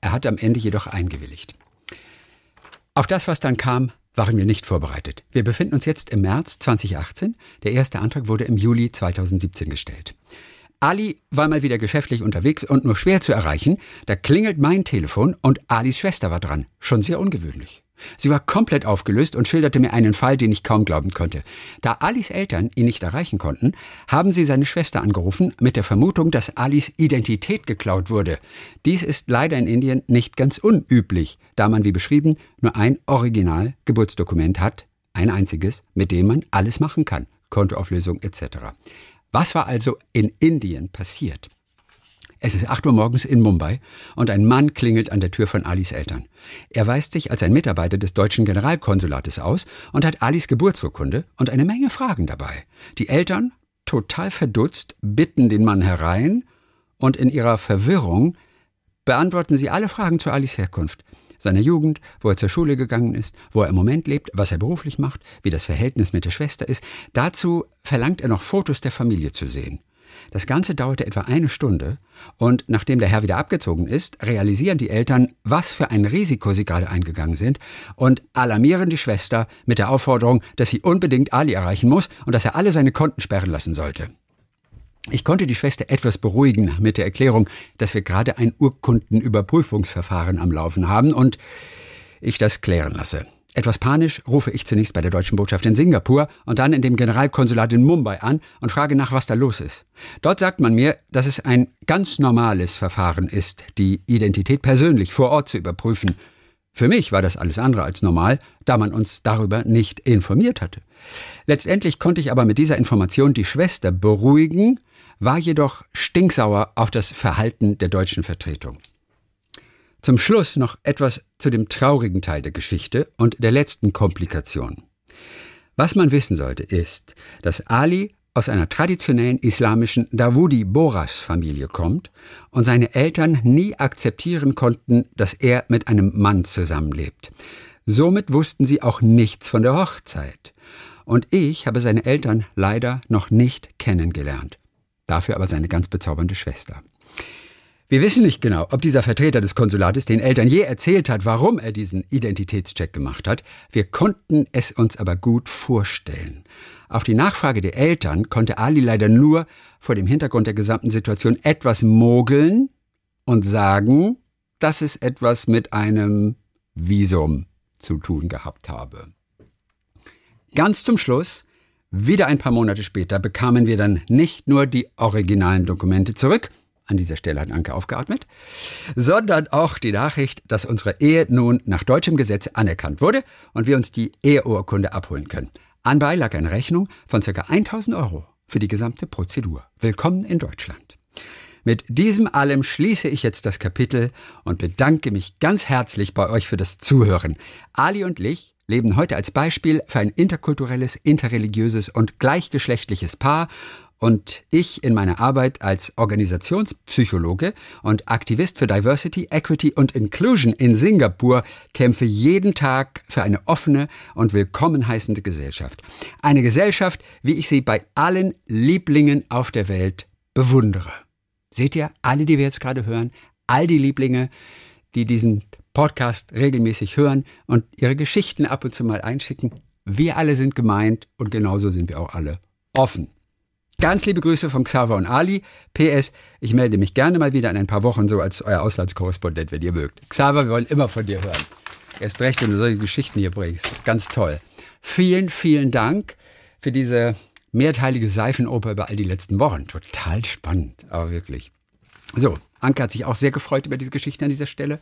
Er hat am Ende jedoch eingewilligt. Auf das, was dann kam, waren wir nicht vorbereitet. Wir befinden uns jetzt im März 2018. Der erste Antrag wurde im Juli 2017 gestellt. Ali war mal wieder geschäftlich unterwegs und nur schwer zu erreichen. Da klingelt mein Telefon und Alis Schwester war dran. Schon sehr ungewöhnlich. Sie war komplett aufgelöst und schilderte mir einen Fall, den ich kaum glauben konnte. Da Alis Eltern ihn nicht erreichen konnten, haben sie seine Schwester angerufen mit der Vermutung, dass Alis Identität geklaut wurde. Dies ist leider in Indien nicht ganz unüblich, da man, wie beschrieben, nur ein Original-Geburtsdokument hat, ein einziges, mit dem man alles machen kann, Kontoauflösung etc. Was war also in Indien passiert? Es ist 8 Uhr morgens in Mumbai und ein Mann klingelt an der Tür von Alis Eltern. Er weist sich als ein Mitarbeiter des deutschen Generalkonsulates aus und hat Alis Geburtsurkunde und eine Menge Fragen dabei. Die Eltern, total verdutzt, bitten den Mann herein und in ihrer Verwirrung beantworten sie alle Fragen zu Alis Herkunft seiner Jugend, wo er zur Schule gegangen ist, wo er im Moment lebt, was er beruflich macht, wie das Verhältnis mit der Schwester ist. Dazu verlangt er noch Fotos der Familie zu sehen. Das Ganze dauerte etwa eine Stunde und nachdem der Herr wieder abgezogen ist, realisieren die Eltern, was für ein Risiko sie gerade eingegangen sind und alarmieren die Schwester mit der Aufforderung, dass sie unbedingt Ali erreichen muss und dass er alle seine Konten sperren lassen sollte. Ich konnte die Schwester etwas beruhigen mit der Erklärung, dass wir gerade ein Urkundenüberprüfungsverfahren am Laufen haben und ich das klären lasse. Etwas panisch rufe ich zunächst bei der deutschen Botschaft in Singapur und dann in dem Generalkonsulat in Mumbai an und frage nach, was da los ist. Dort sagt man mir, dass es ein ganz normales Verfahren ist, die Identität persönlich vor Ort zu überprüfen. Für mich war das alles andere als normal, da man uns darüber nicht informiert hatte. Letztendlich konnte ich aber mit dieser Information die Schwester beruhigen, war jedoch stinksauer auf das Verhalten der deutschen Vertretung. Zum Schluss noch etwas zu dem traurigen Teil der Geschichte und der letzten Komplikation. Was man wissen sollte, ist, dass Ali aus einer traditionellen islamischen Dawudi Boras Familie kommt und seine Eltern nie akzeptieren konnten, dass er mit einem Mann zusammenlebt. Somit wussten sie auch nichts von der Hochzeit. Und ich habe seine Eltern leider noch nicht kennengelernt. Dafür aber seine ganz bezaubernde Schwester. Wir wissen nicht genau, ob dieser Vertreter des Konsulates den Eltern je erzählt hat, warum er diesen Identitätscheck gemacht hat. Wir konnten es uns aber gut vorstellen. Auf die Nachfrage der Eltern konnte Ali leider nur vor dem Hintergrund der gesamten Situation etwas mogeln und sagen, dass es etwas mit einem Visum zu tun gehabt habe. Ganz zum Schluss, wieder ein paar Monate später, bekamen wir dann nicht nur die originalen Dokumente zurück, an dieser Stelle hat Anke aufgeatmet, sondern auch die Nachricht, dass unsere Ehe nun nach deutschem Gesetz anerkannt wurde und wir uns die Eheurkunde abholen können. Anbei lag eine Rechnung von ca. 1000 Euro für die gesamte Prozedur. Willkommen in Deutschland. Mit diesem allem schließe ich jetzt das Kapitel und bedanke mich ganz herzlich bei euch für das Zuhören. Ali und Lich leben heute als Beispiel für ein interkulturelles, interreligiöses und gleichgeschlechtliches Paar und ich in meiner Arbeit als Organisationspsychologe und Aktivist für Diversity, Equity und Inclusion in Singapur kämpfe jeden Tag für eine offene und willkommen heißende Gesellschaft. Eine Gesellschaft, wie ich sie bei allen Lieblingen auf der Welt bewundere. Seht ihr, alle, die wir jetzt gerade hören, all die Lieblinge, die diesen Podcast regelmäßig hören und ihre Geschichten ab und zu mal einschicken, wir alle sind gemeint und genauso sind wir auch alle offen. Ganz liebe Grüße von Xaver und Ali. PS, ich melde mich gerne mal wieder in ein paar Wochen so als euer Auslandskorrespondent, wenn ihr mögt. Xaver, wir wollen immer von dir hören. Erst recht, wenn du solche Geschichten hier bringst. Ganz toll. Vielen, vielen Dank für diese mehrteilige Seifenoper über all die letzten Wochen. Total spannend, aber wirklich. So, Anke hat sich auch sehr gefreut über diese Geschichten an dieser Stelle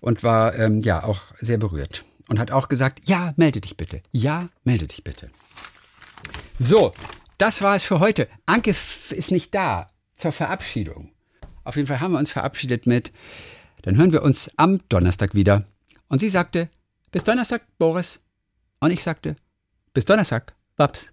und war ähm, ja auch sehr berührt und hat auch gesagt, ja, melde dich bitte. Ja, melde dich bitte. So, das war es für heute. Anke ist nicht da zur Verabschiedung. Auf jeden Fall haben wir uns verabschiedet mit, dann hören wir uns am Donnerstag wieder. Und sie sagte, bis Donnerstag, Boris. Und ich sagte, bis Donnerstag, Babs.